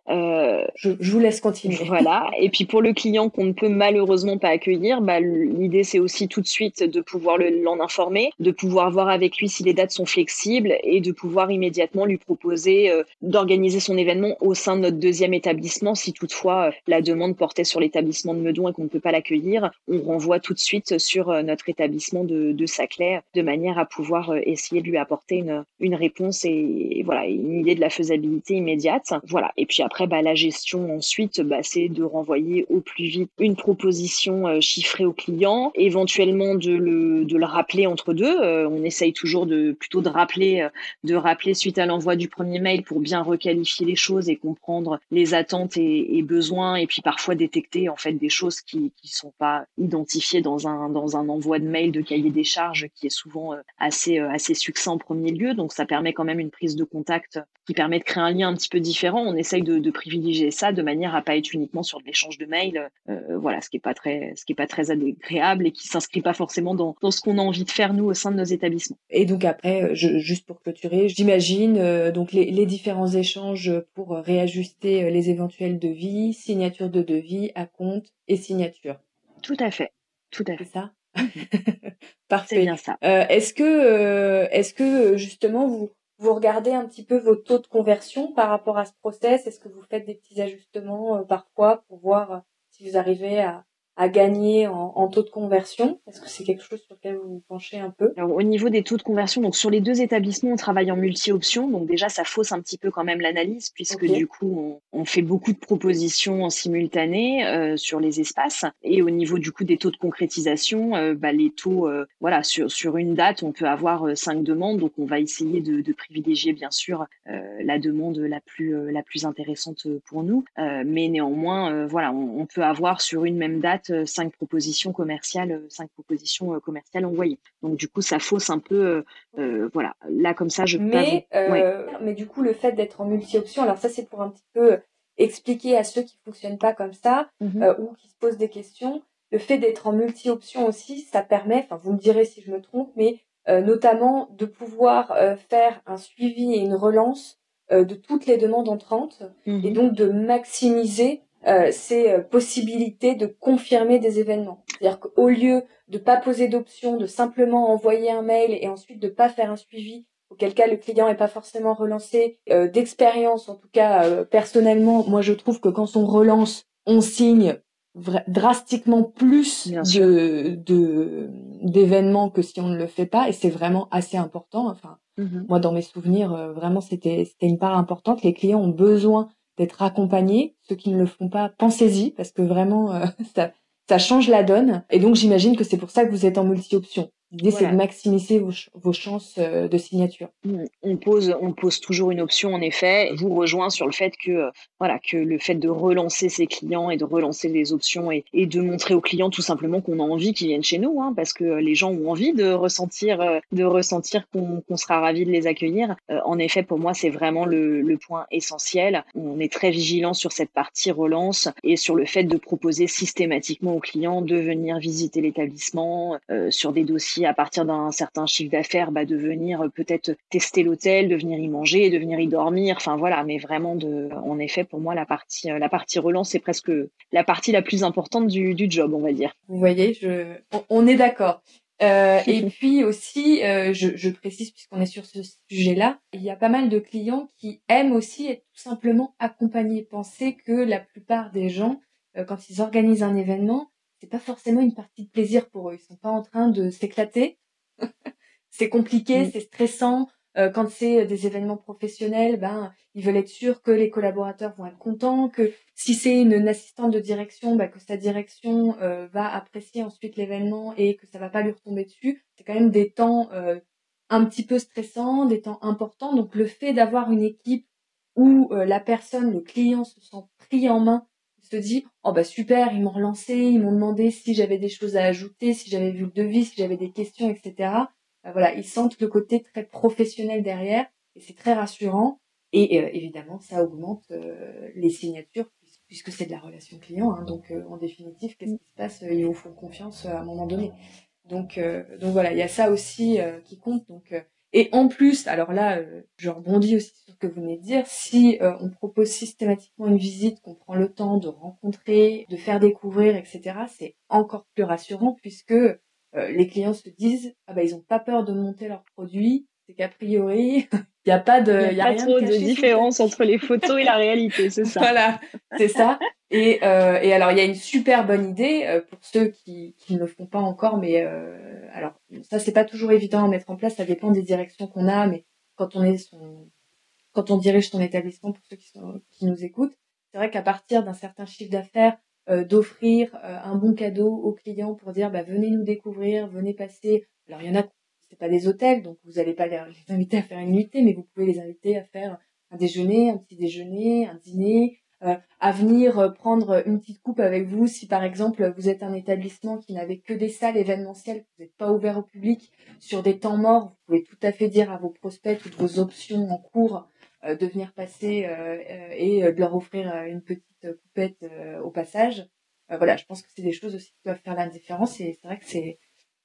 Euh, je, je, vous laisse continuer. Voilà. Et puis pour le client qu'on ne peut malheureusement pas accueillir, bah, l'idée c'est aussi tout de suite de pouvoir l'en informer, de pouvoir voir avec lui si les dates sont flexibles et de pouvoir immédiatement lui proposer euh, d'organiser son événement au sein de notre deuxième établissement. Si toutefois euh, la demande portait sur l'établissement de Meudon et qu'on ne peut pas l'accueillir, on renvoie tout de suite sur notre établissement de, de Saclay de manière à pouvoir essayer de lui apporter une, une réponse et, et voilà une idée de la faisabilité immédiate. Voilà. Et puis après après, bah, la gestion ensuite, bah, c'est de renvoyer au plus vite une proposition euh, chiffrée au client, éventuellement de le, de le rappeler entre deux. Euh, on essaye toujours de plutôt de rappeler, euh, de rappeler suite à l'envoi du premier mail pour bien requalifier les choses et comprendre les attentes et, et, besoins, et puis parfois détecter en fait des choses qui qui sont pas identifiées dans un dans un envoi de mail de cahier des charges qui est souvent assez assez succinct en premier lieu. Donc ça permet quand même une prise de contact qui permet de créer un lien un petit peu différent. On essaye de, de privilégier ça de manière à pas être uniquement sur de l'échange de mails, euh, voilà, ce qui est pas très, ce qui est pas très agréable et qui s'inscrit pas forcément dans, dans ce qu'on a envie de faire nous au sein de nos établissements. Et donc après, euh, je, juste pour clôturer, j'imagine euh, donc les, les, différents échanges pour réajuster les éventuels devis, signature de devis, à compte et signature. Tout à fait, tout à fait. C'est ça? Parfait. C'est bien ça. Euh, est-ce que, est-ce que justement vous vous regardez un petit peu vos taux de conversion par rapport à ce process. Est-ce que vous faites des petits ajustements euh, parfois pour voir euh, si vous arrivez à, à gagner en, en, taux de conversion Est-ce que c'est quelque chose sur lequel vous vous penchez un peu? Alors, Au niveau des taux de conversion, donc sur les deux établissements, on travaille en multi-options. Donc déjà, ça fausse un petit peu quand même l'analyse puisque du coup, on, on, fait beaucoup de propositions en simultané euh, sur les espaces. Et au niveau du coup des taux de concrétisation, euh, bah, les taux, euh, voilà, sur, sur une date, on peut avoir euh, cinq demandes. Donc on va essayer de, de privilégier bien sûr euh, la demande la plus la plus intéressante pour nous. mais néanmoins, voilà, on, on peut avoir sur une même date euh, cinq propositions commerciales, euh, cinq propositions euh, commerciales envoyées. Donc du coup, ça fausse un peu, voilà. Là comme ça, je. Mais mais du coup, le fait d'être en multi-option, alors ça c'est pour un petit peu expliquer à ceux qui fonctionnent pas comme ça mm-hmm. ou qui se posent des questions. Le fait d'être en multi-option aussi, ça permet, enfin vous me direz si je me trompe, mais notamment de pouvoir faire un suivi et une relance de toutes les demandes entrantes et mm-hmm. donc de maximiser euh, ces euh, possibilités de confirmer des événements. C'est-à-dire qu'au lieu de pas poser d'option, de simplement envoyer un mail et ensuite de pas faire un suivi, auquel cas le client n'est pas forcément relancé, euh, d'expérience en tout cas personnellement, moi je trouve que quand on relance, on signe drastiquement plus de d'événements que si on ne le fait pas et c'est vraiment assez important. Enfin mmh moi dans mes souvenirs vraiment c'était c'était une part importante. Les clients ont besoin d'être accompagnés. Ceux qui ne le font pas, pensez-y parce que vraiment euh, ça, ça change la donne. Et donc j'imagine que c'est pour ça que vous êtes en multi-option. L'idée, c'est de maximiser vos, vos chances euh, de signature. On pose, on pose toujours une option, en effet. Je vous rejoins sur le fait que, euh, voilà, que le fait de relancer ses clients et de relancer les options et, et de montrer aux clients tout simplement qu'on a envie qu'ils viennent chez nous, hein, parce que les gens ont envie de ressentir, euh, de ressentir qu'on sera ravi de les accueillir. en effet, pour moi, c'est vraiment le, le, point essentiel. On est très vigilant sur cette partie relance et sur le fait de proposer systématiquement aux clients de venir visiter l'établissement sur des dossiers à partir d'un certain chiffre d'affaires, bah, de venir euh, peut-être tester l'hôtel, de venir y manger, de venir y dormir. Enfin voilà, mais vraiment de, en effet, pour moi, la partie, euh, la partie relance, c'est presque la partie la plus importante du, du job, on va dire. Vous voyez, je, on, est d'accord. Euh, et puis aussi, euh, je, je, précise puisqu'on est sur ce sujet-là, il y a pas mal de clients qui aiment aussi être tout simplement accompagnés. Pensez que la plupart des gens, quand ils organisent un événement, c'est pas forcément une partie de plaisir pour eux. Ils sont pas en train de s'éclater. c'est compliqué, mm. c'est stressant. Euh, quand c'est des événements professionnels, ben ils veulent être sûrs que les collaborateurs vont être contents, que si c'est une, assistante de direction, ben, que sa direction euh, va apprécier ensuite l'événement et que ça va pas lui retomber dessus. C'est quand même des temps euh, un petit peu stressants, des temps importants. Donc le fait d'avoir une équipe où la personne, le client se sent pris en main se dit oh bah super ils m'ont relancé ils m'ont demandé si j'avais des choses à ajouter si j'avais vu le devis si j'avais des questions etc bah voilà ils sentent le côté très professionnel derrière et c'est très rassurant. Et évidemment, ça augmente les signatures puisque c'est de la relation client. Hein. donc, en définitive, qu'est-ce qui se passe Ils vous font confiance à un moment donné. Donc, donc voilà, il y a ça aussi qui compte. Donc, et en plus, alors là, euh, je rebondis aussi sur ce que vous venez de dire, si euh, on propose systématiquement une visite, qu'on prend le temps de rencontrer, de faire découvrir, etc., c'est encore plus rassurant puisque euh, les clients se disent ah bah ils ont pas peur de monter leurs produits, c'est qu'a priori il n'y a pas de, il y a, pas trop de, différence entre les photos et la réalité, c'est ça. Voilà, c'est ça. Et, euh, et alors il y a une super bonne idée euh, pour ceux qui, qui ne le font pas encore, mais euh, alors ça c'est pas toujours évident à mettre en place, ça dépend des directions qu'on a, mais quand on est son, quand on dirige son établissement, pour ceux qui, sont, qui nous écoutent, c'est vrai qu'à partir d'un certain chiffre d'affaires, d'offrir un bon cadeau aux clients pour dire bah venez nous découvrir, venez passer. Alors il y en a c'est pas des hôtels, donc vous n'allez pas les, inviter à faire une nuitée, mais vous pouvez les inviter à faire un déjeuner, un petit déjeuner, un dîner, euh, à venir euh, prendre une petite coupe avec vous si par exemple vous êtes un établissement qui n'avait que des salles événementielles, vous n'êtes pas ouvert au public sur des temps morts, vous pouvez tout à fait dire à vos prospects toutes vos options en cours euh, de venir passer et de leur offrir une petite coupette au passage. voilà, je pense que c'est des choses aussi qui doivent faire la différence et c'est vrai que c'est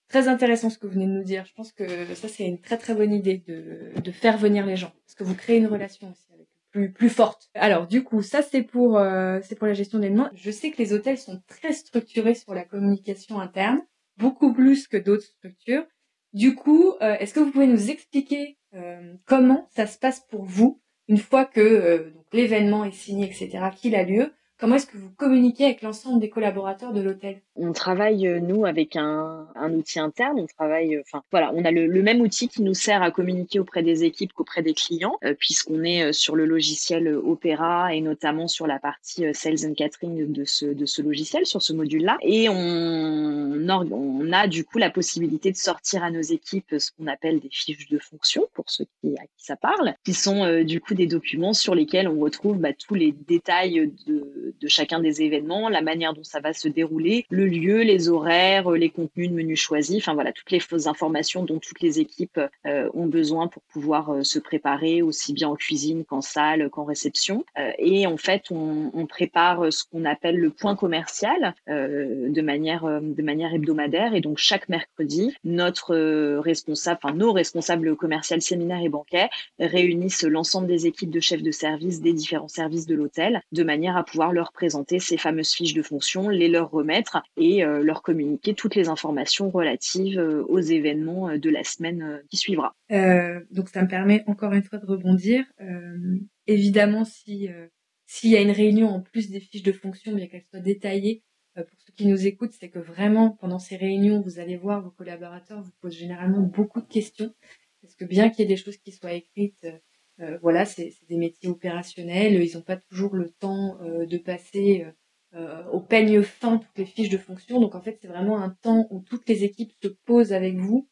Très intéressant ce que vous venez de nous dire. Je pense que ça, c'est une très très bonne idée de, faire venir les gens. Parce que vous créez une relation aussi avec plus, plus forte. Alors du coup, ça c'est pour euh, pour la gestion des demandes. Je sais que les hôtels sont très structurés sur la communication interne, beaucoup plus que d'autres structures. Du coup, euh, est-ce que vous pouvez nous expliquer euh, comment ça se passe pour vous une fois que l'événement est signé, etc., qu'il a lieu? Comment est-ce que vous communiquez avec l'ensemble des collaborateurs de l'hôtel? On travaille euh, nous avec un, un, outil interne. On travaille, euh, enfin voilà, on a le, le, même outil qui nous sert à communiquer auprès des équipes qu'auprès des clients, euh, puisqu'on est sur le logiciel Opera et notamment sur la partie Sales and Catering de ce de ce logiciel, sur ce module-là. Et on, on a du coup la possibilité de sortir à nos équipes ce qu'on appelle des fiches de fonction pour ceux qui à qui ça parle, qui sont du coup des documents sur lesquels on retrouve bah, tous les détails de de, chacun des événements, la manière dont ça va se dérouler, le lieu, les horaires, les contenus de menus choisis, enfin voilà, toutes les fausses informations dont toutes les équipes euh, ont besoin pour pouvoir euh, se préparer aussi bien en cuisine qu'en salle, qu'en réception. Euh, et en fait, on, on prépare ce qu'on appelle le point commercial de manière de manière hebdomadaire. Et donc chaque mercredi, notre responsable, enfin nos responsables commerciaux, séminaires et banquets réunissent l'ensemble des équipes de chefs de service des différents services de l'hôtel de manière à pouvoir leur présenter ces fameuses fiches de fonction, les leur remettre et euh, leur communiquer toutes les informations relatives euh, aux événements euh, de la semaine qui suivra. donc ça me permet encore une fois de rebondir. évidemment, si s'il y a une réunion en plus des fiches de fonction, bien qu'elles soient détaillées, pour ceux qui nous écoutent, c'est que vraiment pendant ces réunions, vous allez voir vos collaborateurs vous posent généralement beaucoup de questions, parce que bien qu'il y ait des choses qui soient écrites euh, voilà, c'est des métiers opérationnels. Ils n'ont pas toujours le temps euh, de passer euh, au peigne fin toutes les fiches de fonction. Donc en fait, c'est vraiment un temps où toutes les équipes se posent avec vous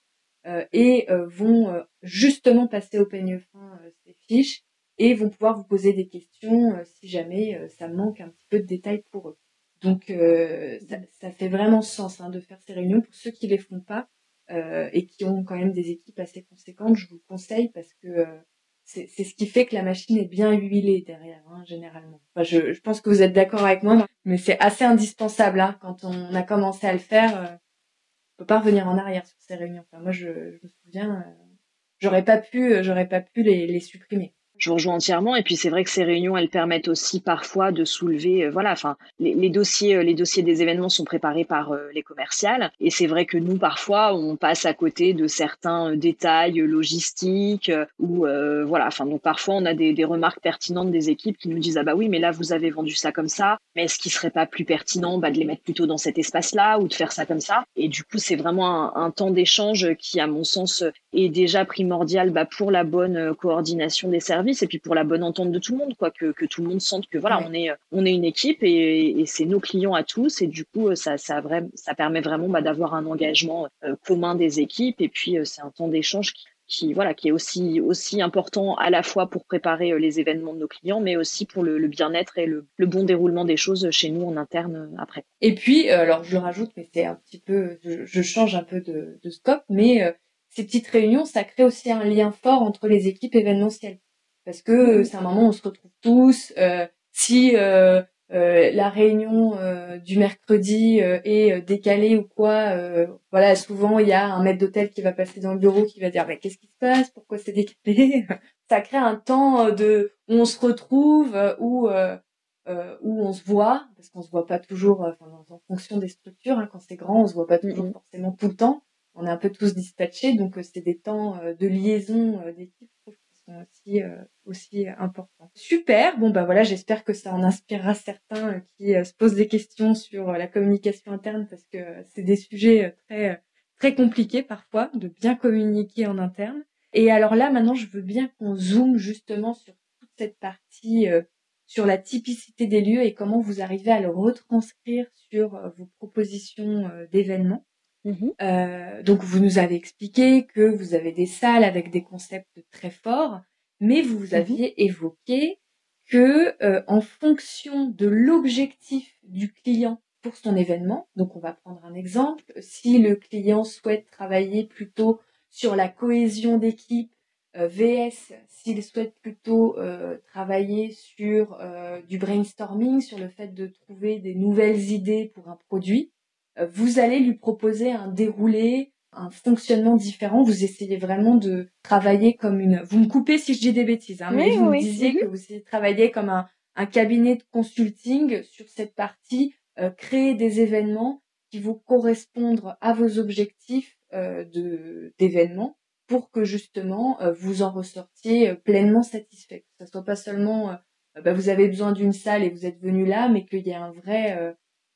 et vont justement passer au peigne fin ces fiches et vont pouvoir vous poser des questions si jamais ça manque un petit peu de détails pour eux. Donc ça, ça, fait vraiment sens hein, de faire ces réunions pour ceux qui les font pas et qui ont quand même des équipes assez conséquentes. Je vous conseille parce que c'est ce qui fait que la machine est bien huilée derrière, hein, généralement. Enfin, je, je, pense que vous êtes d'accord avec moi, mais c'est assez indispensable. Hein, quand on a commencé à le faire, euh, on peut pas revenir en arrière sur ces réunions. Enfin, moi, je, je me souviens, euh, j'aurais pas pu, j'aurais pas pu les, les supprimer. Je vous rejoins entièrement. Et puis c'est vrai que ces réunions, elles permettent aussi parfois de soulever, euh, voilà, enfin, les, dossiers, euh, les dossiers des événements sont préparés par euh, les commerciales. Et c'est vrai que nous, parfois, on passe à côté de certains détails logistiques ou voilà. Enfin, donc parfois, on a des, des, remarques pertinentes des équipes qui nous disent ah bah oui, mais là vous avez vendu ça comme ça. Mais est-ce qu'il serait pas plus pertinent bah, de les mettre plutôt dans cet espace-là ou de faire ça comme ça? Et du coup, c'est vraiment un, un temps d'échange qui, à mon sens, est déjà primordial bah, pour la bonne coordination des services et puis pour la bonne entente de tout le monde, quoi, que, que tout le monde sente que voilà, on est on est une équipe et, et c'est nos clients à tous et du coup ça ça vrai, ça permet vraiment bah, d'avoir un engagement euh, commun des équipes et puis euh, c'est un temps d'échange qui, qui voilà qui est aussi aussi important à la fois pour préparer euh, les événements de nos clients mais aussi pour le, bien-être et le, le, bon déroulement des choses chez nous en interne après et puis alors je le rajoute mais c'est un petit peu je, je change un peu de, de scope mais ces petites réunions, ça crée aussi un lien fort entre les équipes événementielles. Parce que c'est un moment où on se retrouve tous. si euh, la réunion euh, du mercredi euh, est décalée ou quoi, voilà, souvent il y a un maître d'hôtel qui va passer dans le bureau qui va dire mais qu'est-ce qui se passe, pourquoi c'est décalé? Ça crée un temps de où on se retrouve, où où on se voit, parce qu'on se voit pas toujours, enfin, en fonction des structures, hein, quand c'est grand, on se voit pas toujours forcément tout le temps. On est un peu tous dispatchés, donc c'est des temps de liaison d'équipe aussi euh, aussi importants. Super. Bon bah voilà, j'espère que ça en inspirera certains euh, qui euh, se posent des questions sur la communication interne parce que c'est des sujets très très compliqués parfois de bien communiquer en interne. Et alors là maintenant, je veux bien qu'on zoome justement sur toute cette partie sur la typicité des lieux et comment vous arrivez à le retranscrire sur vos propositions d'événements. Mmh euh, donc vous nous avez expliqué que vous avez des salles avec des concepts très forts, mais vous mmh aviez évoqué que euh, en fonction de l'objectif du client pour son événement, donc on va prendre un exemple, si le client souhaite travailler plutôt sur la cohésion d'équipe, euh, VS, s'il souhaite plutôt travailler sur du brainstorming, sur le fait de trouver des nouvelles idées pour un produit, vous allez lui proposer un déroulé, un fonctionnement différent. Vous essayez vraiment de travailler comme une. Vous me coupez si je dis des bêtises, hein, mais vous me disiez mhm. que vous essayez de travailler comme un, un, cabinet de consulting sur cette partie, euh, créer des événements qui vont correspondre à vos objectifs euh, de d'événements pour que justement euh, vous en ressortiez pleinement satisfait. Que ce soit pas seulement bah, vous avez besoin d'une salle et vous êtes venu là, mais qu'il y ait un vrai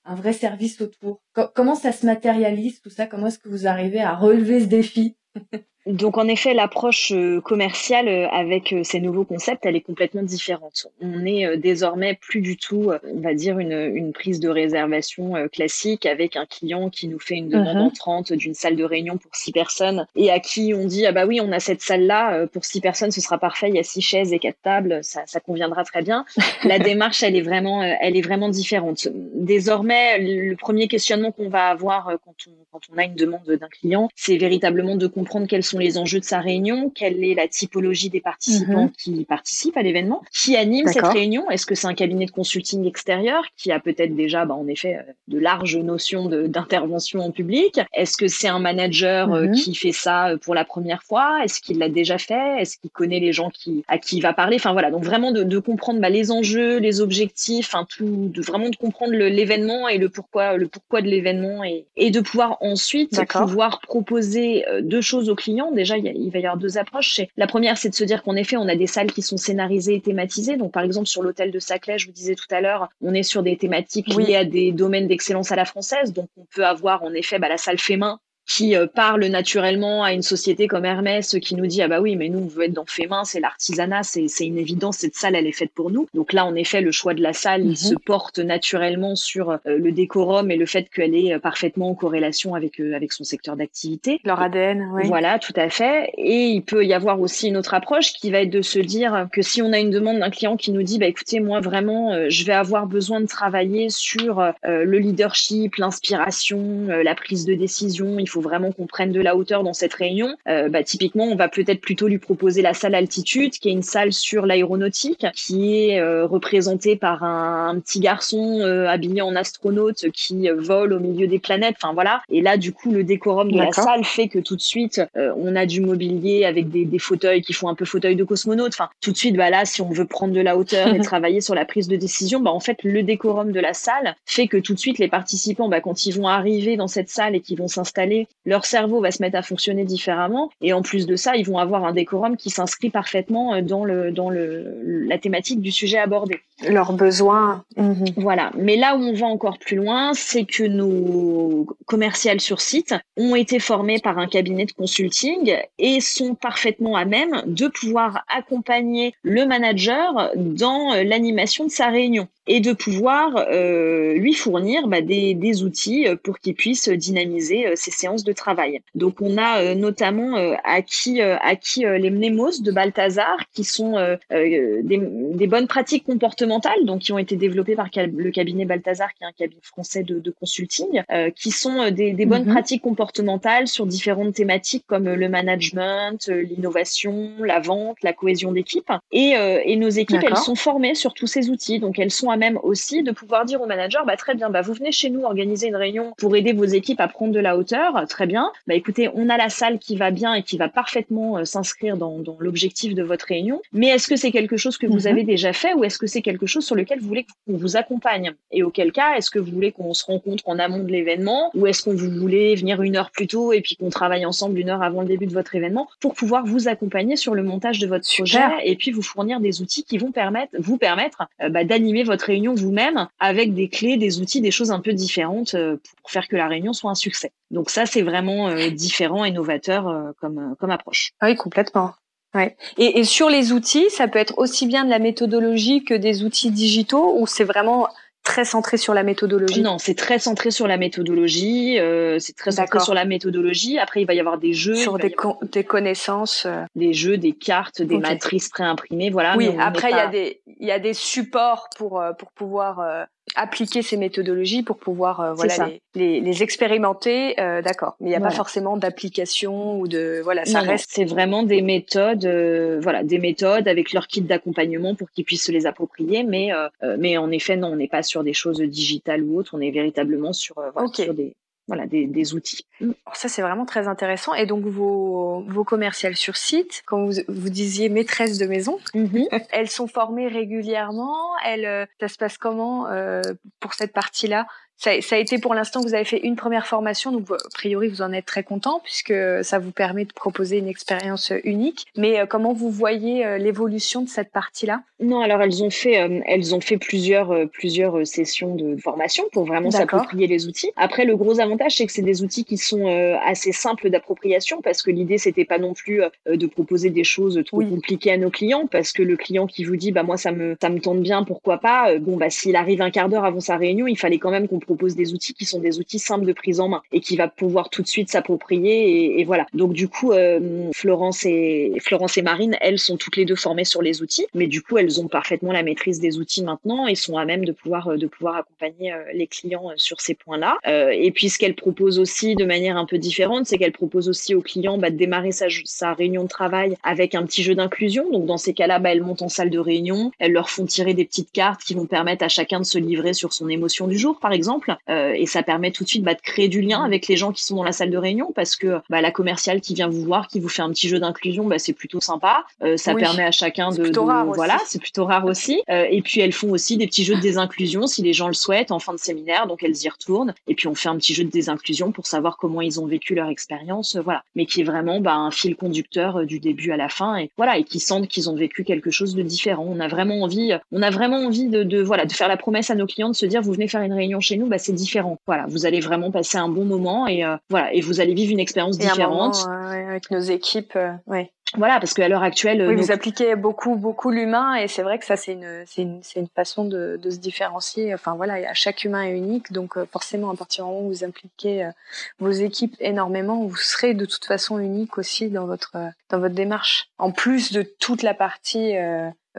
un vrai service autour. comment ça se matérialise tout ça? Comment est-ce que vous arrivez à relever ce défi? donc en effet, l'approche euh, commerciale euh, avec euh, ces nouveaux concepts, elle est complètement différente. On est désormais plus du tout, on va dire, une, une prise de réservation classique avec un client qui nous fait une demande uh-huh. entrante d'une salle de réunion pour six personnes et à qui on dit ah bah oui on a cette salle là pour six personnes ce sera parfait il y a six chaises et quatre tables ça, ça conviendra très bien. La démarche elle est vraiment elle est vraiment différente. Désormais le premier questionnement qu'on va avoir quand on quand on a une demande d'un client c'est véritablement de comprendre quels sont les enjeux de sa réunion, quelle est la typologie des participants mhm. qui participent à l'événement, qui anime cette réunion. Est-ce que c'est un cabinet de consulting extérieur qui a peut-être déjà, bah, en effet, euh, de larges notions d'intervention en public? Est-ce que c'est un manager euh, mhm. qui fait ça euh, pour la première fois? Est-ce qu'il l'a déjà fait? Est-ce qu'il connaît les gens qui, à qui il va parler? Enfin voilà, donc vraiment de, de comprendre bah, les enjeux, les objectifs, enfin tout, de vraiment de comprendre l'événement et le pourquoi, le pourquoi de l'événement et, et de pouvoir ensuite pouvoir proposer deux choses aux clients déjà, il, va y avoir deux approches. La première, c'est de se dire qu'en effet, on a des salles qui sont scénarisées et thématisées. Donc, par exemple, sur l'hôtel de Saclay, je vous disais tout à l'heure, on est sur des thématiques liées à des domaines d'excellence à la française. Donc, on peut avoir en effet bah, la salle fait main qui euh, parle naturellement à une société comme Hermès qui nous dit ah bah oui mais nous on veut être dans fait main c'est l'artisanat c'est c'est une évidence cette salle elle est faite pour nous donc là en effet le choix de la salle il se mhm. porte naturellement sur euh, le décorum et le fait qu'elle est euh, parfaitement en corrélation avec avec son secteur d'activité leur ADN oui. voilà tout à fait et il peut y avoir aussi une autre approche qui va être de se dire que si on a une demande d'un client qui nous dit bah écoutez moi vraiment je vais avoir besoin de travailler sur le leadership l'inspiration la prise de décision il faut vraiment qu'on prenne de la hauteur dans cette réunion, euh, bah, typiquement, on va peut-être plutôt lui proposer la salle altitude, qui est une salle sur l'aéronautique, qui est euh, représentée par un, petit garçon euh, habillé en astronaute qui vole au milieu des planètes. Enfin voilà. Et là, du coup, le décorum de la salle fait que tout de suite, on a du mobilier avec des, des, fauteuils qui font un peu fauteuil de cosmonaute. Enfin, tout de suite, bah là, si on veut prendre de la hauteur et travailler sur la prise de décision, bah en fait, le décorum de la salle fait que tout de suite, les participants, bah, quand ils vont arriver dans cette salle et qu'ils vont s'installer, leur cerveau va se mettre à fonctionner différemment. Et en plus de ça, ils vont avoir un décorum qui s'inscrit parfaitement euh, dans le dans le la thématique du sujet abordé. Leurs besoins. Mhm. Voilà. Mais là où on va encore plus loin, c'est que nos commerciales sur site ont été formés par un cabinet de consulting et sont parfaitement à même de pouvoir accompagner le manager dans l'animation de sa réunion et de pouvoir euh, lui fournir bah, des, des, outils pour qu'il puisse dynamiser euh, ses séances de travail. Donc on a euh, notamment acquis, acquis les mnémos de Balthazar qui sont des, des, bonnes pratiques comportementales comportementales, donc qui ont été développées par le cabinet Balthazar, qui est un cabinet français de, de consulting, euh, qui sont euh, des, des bonnes mhm. pratiques comportementales sur différentes thématiques comme euh, le management, l'innovation, la vente, la cohésion d'équipe. Et, et, nos équipes, elles sont formées sur tous ces outils, donc elles sont à même aussi de pouvoir dire au manager, bah très bien, bah vous venez chez nous organiser une réunion pour aider vos équipes à prendre de la hauteur, très bien. Bah écoutez, on a la salle qui va bien et qui va parfaitement s'inscrire dans, dans l'objectif de votre réunion. Mais est-ce que c'est quelque chose que vous mhm. avez déjà fait ou est-ce que c'est quelque chose sur lequel vous voulez qu'on vous accompagne Et auquel cas, est-ce que vous voulez qu'on se rencontre en amont de l'événement ou est-ce qu'on vous voulez venir une heure plus tôt et puis qu'on travaille ensemble une heure avant le début de votre événement pour pouvoir vous accompagner sur le montage de votre projet et puis vous fournir des outils qui vont permettre, vous permettre euh, bah, d'animer votre réunion vous-même avec des clés, des outils, des choses un peu différentes euh, pour faire que la réunion soit un succès. Donc ça, c'est vraiment euh, différent et novateur comme, comme approche. Oui, complètement. Ouais. Et, et, sur les outils, ça peut être aussi bien de la méthodologie que des outils digitaux ou c'est vraiment très centré sur la méthodologie? Non, c'est très centré sur la méthodologie. Euh, c'est très centré sur la méthodologie. Après, il va y avoir des jeux. Sur des, des connaissances. Euh. Des jeux, des cartes, des matrices préimprimées. Voilà. Oui, après, il y, a des, il y a des supports pour, euh, pour pouvoir euh, appliquer ces méthodologies pour pouvoir euh, voilà les, les, expérimenter euh, d'accord. Mais il n'y a pas forcément d'application ou de voilà ça reste c'est vraiment des méthodes euh, voilà des méthodes avec leur kit d'accompagnement pour qu'ils puissent se les approprier. Mais mais en effet non on n'est pas sur des choses digitales ou autres. On est véritablement sur, voilà, sur des voilà, des, des outils. Alors ça, c'est vraiment très intéressant. Et donc, vos, vos commerciales sur site, quand vous, vous disiez maîtresse de maison, mhm. elles sont formées régulièrement. Elles, ça se passe comment euh, pour cette partie-là? Ça, ça, a été pour l'instant, vous avez fait une première formation, donc a priori vous en êtes très content puisque ça vous permet de proposer une expérience unique. Mais euh, comment vous voyez euh, l'évolution de cette partie-là? Non, alors elles ont fait, euh, elles ont fait plusieurs, plusieurs sessions de formation pour vraiment s'approprier les outils. Après, le gros avantage, c'est que c'est des outils qui sont assez simples d'appropriation parce que l'idée c'était pas non plus de proposer des choses trop compliquées à nos clients parce que le client qui vous dit bah moi ça me ça me tente bien, pourquoi pas Bon bah s'il arrive un quart d'heure avant sa réunion, il fallait quand même qu'on propose des outils qui sont des outils simples de prise en main et qui va pouvoir tout de suite s'approprier et, voilà. Donc du coup, euh, Florence et Florence et Marine, elles sont toutes les deux formées sur les outils, mais du coup, elles ont parfaitement la maîtrise des outils maintenant et sont à même de pouvoir euh, de pouvoir accompagner euh, les clients sur ces points-là. et puis ce qu'elles proposent aussi de manière un peu différente, c'est qu'elles proposent aussi aux clients bah, de démarrer sa, sa réunion de travail avec un petit jeu d'inclusion. Donc dans ces cas-là, bah, elles montent en salle de réunion, elles leur font tirer des petites cartes qui vont permettre à chacun de se livrer sur son émotion du jour, par exemple. Euh, et ça permet tout de suite bah, de créer du lien avec les gens qui sont dans la salle de réunion parce que bah, la commerciale qui vient vous voir, qui vous fait un petit jeu d'inclusion, bah, c'est plutôt sympa. Euh, ça permet à chacun de, de voilà, c'est plutôt rare aussi. Euh, et puis elles font aussi des petits jeux de désinclusion si les gens le souhaitent en fin de séminaire, donc elles y retournent. Et puis on fait un petit jeu de désinclusion pour savoir comment ils ont vécu leur expérience, voilà. Mais qui est vraiment bah, un fil conducteur du début à la fin et voilà et qui sentent qu'ils ont vécu quelque chose de différent. On a vraiment envie, on a vraiment envie de, de voilà de faire la promesse à nos clients de se dire vous venez faire une réunion chez nous, bah, c'est différent. Voilà, vous allez vraiment passer un bon moment et euh, voilà, et vous allez vivre une expérience différente avec nos équipes. Euh, ouais. Voilà, parce qu'à l'heure actuelle, oui, vous appliquez beaucoup beaucoup l'humain et c'est vrai que ça c'est une c'est une c'est une façon de, de se différencier. Enfin voilà, chaque humain est unique, donc euh, forcément à partir du moment où vous impliquez vos équipes énormément, vous serez de toute façon unique aussi dans votre dans votre démarche. En plus de toute la partie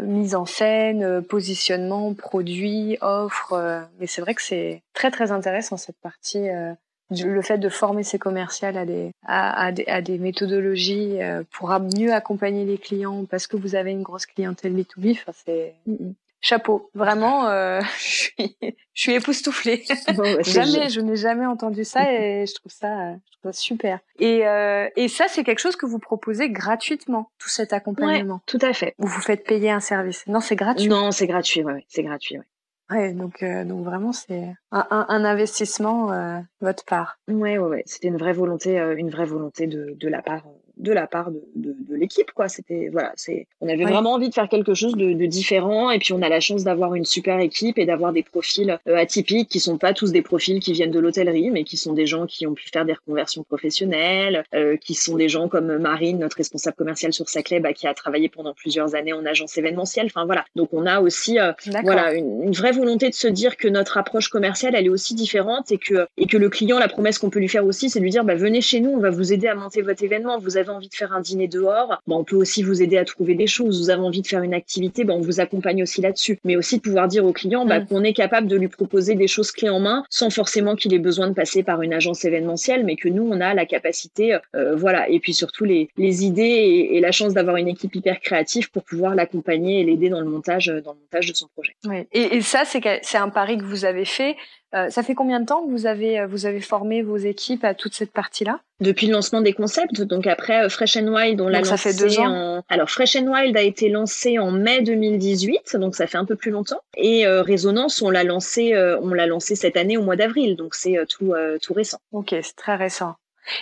mise en scène, euh, positionnement, produit, offre. Euh, mais c'est vrai que c'est très très intéressant cette partie. Euh, le fait de former ses commerciales à des, à, des, méthodologies pour mieux accompagner les clients parce que vous avez une grosse clientèle B2B, c'est mm, mm chapeau. Vraiment, euh, je suis, je suis époustouflée. Bah, jamais, je n'ai jamais entendu ça et je trouve ça, je trouve ça super. Et, euh, et ça, c'est quelque chose que vous proposez gratuitement, tout cet accompagnement. Ouais, tout à fait. Ou vous faites payer un service. Non, c'est gratuit. Non, c'est gratuit, ouais, c'est gratuit, ouais. Ouais, donc euh, donc vraiment c'est un, un, un, investissement euh, votre part. Ouais, ouais, ouais. C'était une vraie volonté, euh, une vraie volonté de, de la part de la part de, de, de l'équipe quoi. C'était voilà c'est on avait vraiment envie de faire quelque chose de, de, différent et puis on a la chance d'avoir une super équipe et d'avoir des profils euh, atypiques qui sont pas tous des profils qui viennent de l'hôtellerie mais qui sont des gens qui ont pu faire des reconversions professionnelles euh, qui sont des gens comme Marine notre responsable commercial sur Saclay bah, qui a travaillé pendant plusieurs années en agence événementielle. Enfin voilà. Donc on a aussi euh, voilà une, une, vraie volonté de se dire que notre approche commerciale elle est aussi différente et que et que le client la promesse qu'on peut lui faire aussi c'est de lui dire bah venez chez nous on va vous aider à monter votre événement. Vous avez avez envie de faire un dîner dehors, bon, on peut aussi vous aider à trouver des choses. Vous avez envie de faire une activité, bon, on vous accompagne aussi là-dessus. Mais aussi de pouvoir dire au client bah, mm. qu'on est capable de lui proposer des choses clés en main sans forcément qu'il ait besoin de passer par une agence événementielle, mais que nous, on a la capacité, euh, voilà. Et puis surtout les, les idées et, la chance d'avoir une équipe hyper créative pour pouvoir l'accompagner et l'aider dans le montage, dans le montage de son projet. Et ça, c'est un pari que vous avez fait. Euh, ça fait combien de temps que vous avez, euh, vous avez formé vos équipes à toute cette partie-là? Depuis le lancement des concepts. Donc après, euh, Fresh and Wild, on l'a lancé ça fait deux ans. en... Alors Fresh and Wild a été lancé en mai 2018, donc ça fait un peu plus longtemps. Et Résonance, on l'a lancé, on l'a lancé cette année au mois d'avril, donc c'est tout, tout récent. Ok, c'est très récent.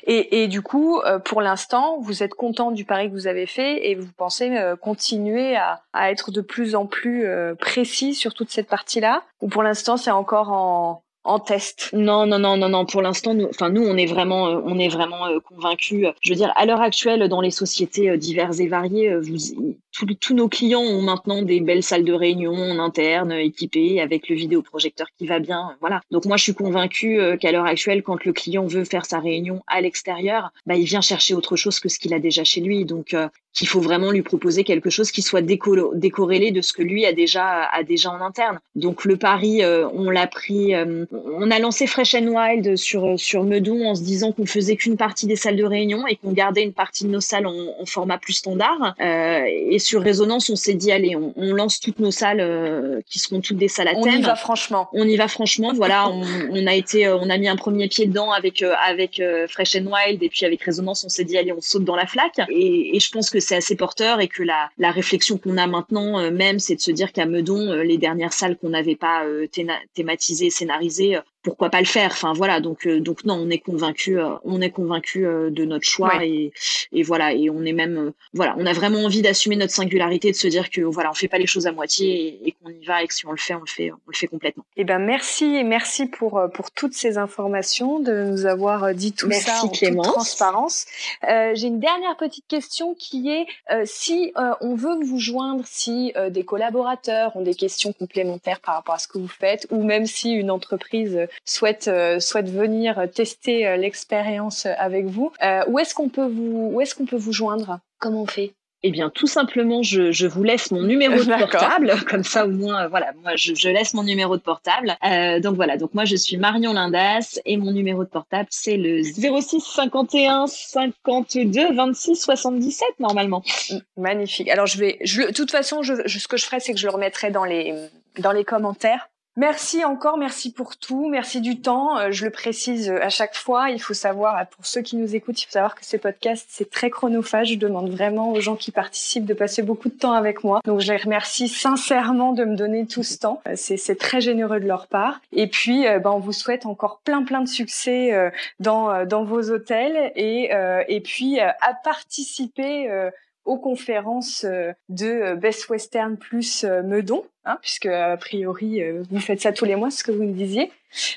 Et, du coup, euh, pour l'instant, vous êtes content du pari que vous avez fait et vous pensez euh, continuer à, à, être de plus en plus euh, précis sur toute cette partie-là? Ou pour l'instant, c'est encore en, en test Non, non, non, non, non. Pour l'instant, nous, enfin nous, on est vraiment, on est vraiment convaincus. Je veux dire, à l'heure actuelle, dans les sociétés diverses et variées, tous, nos clients ont maintenant des belles salles de réunion en interne équipées avec le vidéoprojecteur qui va bien. Voilà. Donc moi, je suis convaincue euh, qu'à l'heure actuelle, quand le client veut faire sa réunion à l'extérieur, bah, il vient chercher autre chose que ce qu'il a déjà chez lui. Donc euh, qu'il faut vraiment lui proposer quelque chose qui soit décorrélé de ce que lui a déjà a déjà en interne. Donc le pari, euh, on l'a pris, on a lancé Fresh and Wild sur sur Meudon en se disant qu'on faisait qu'une partie des salles de réunion et qu'on gardait une partie de nos salles en, format plus standard. et sur Résonance, on s'est dit allez, on, lance toutes nos salles euh, qui seront toutes des salles à thème. On y va franchement. On y va franchement. Voilà, on, a été, euh, on a mis un premier pied dedans avec euh, avec Fresh and Wild et puis avec Résonance, on s'est dit allez, on saute dans la flaque. Et, je pense que c'est assez porteur et que la la réflexion qu'on a maintenant même, c'est de se dire qu'à Meudon, les dernières salles qu'on n'avait pas thématisées, scénarisées, pourquoi pas le faire? Enfin voilà, donc euh, donc non, on est convaincu, euh, on est convaincu euh, de notre choix et, et voilà et on est même voilà, on a vraiment envie d'assumer notre singularité, de se dire que voilà, on fait pas les choses à moitié et, qu'on y va et que si on le fait, on le fait, on le fait complètement. Eh ben merci et merci pour pour toutes ces informations, de nous avoir dit tout ça en toute transparence. J'ai une dernière petite question qui est si on veut vous joindre, si des collaborateurs ont des questions complémentaires par rapport à ce que vous faites, ou même si une entreprise souhaite euh, souhaite venir tester euh, l'expérience avec vous, euh, où est-ce qu'on peut vous où est-ce qu'on peut vous joindre? Comment on fait? Eh bien, tout simplement, je, je vous laisse mon numéro de portable, comme ça au moins, voilà, moi je, je, laisse mon numéro de portable. Euh, donc voilà, donc moi je suis Marion Lindas et mon numéro de portable c'est le 06 51 52 26 77 normalement. Magnifique. Alors je vais, je, de toute façon, je, ce que je ferai, c'est que je le remettrai dans les dans les commentaires Merci encore, merci pour tout, merci du temps. Euh, je le précise euh, à chaque fois, il faut savoir, euh, pour ceux qui nous écoutent, il faut savoir que ces podcasts, c'est très chronophage. Je demande vraiment aux gens qui participent de passer beaucoup de temps avec moi. Donc je les remercie sincèrement de me donner tout ce temps. C'est très généreux de leur part. Et puis, ben, on vous souhaite encore plein plein de succès dans, dans vos hôtels et, et puis à participer aux conférences de Best Western plus Meudon hein, puisque a priori euh, vous faites ça tous les mois, ce que vous me disiez.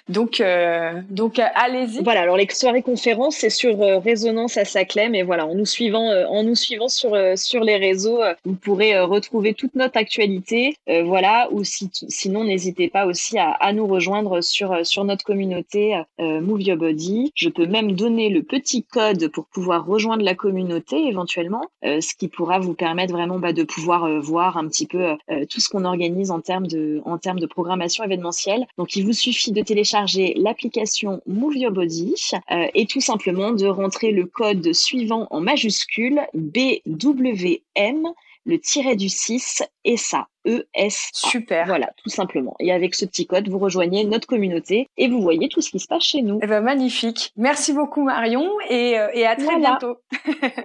Donc, euh, donc euh, allez-y. Voilà, alors les soirées conférences, c'est sur Résonance à Saclay, mais voilà, en nous suivant, en nous suivant sur sur les réseaux, vous pourrez retrouver toute notre actualité, voilà. Ou si, sinon, n'hésitez pas aussi à, à, nous rejoindre sur sur notre communauté Move Your Body. Je peux même donner le petit code pour pouvoir rejoindre la communauté éventuellement, ce qui pourra vous permettre vraiment bah, de pouvoir voir un petit peu tout ce qu'on organise en termes de, en termes de programmation événementielle. Donc, il vous suffit de télécharger l'application Move Your Body euh, et tout simplement de rentrer le code suivant en majuscule BWM le tiret du 6 et ça, E-S. Super. Voilà, tout simplement. Et avec ce petit code, vous rejoignez notre communauté et vous voyez tout ce qui se passe chez nous. Eh ben, magnifique. Merci beaucoup Marion et, euh, et à très bientôt.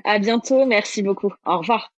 à bientôt, merci beaucoup. Au revoir.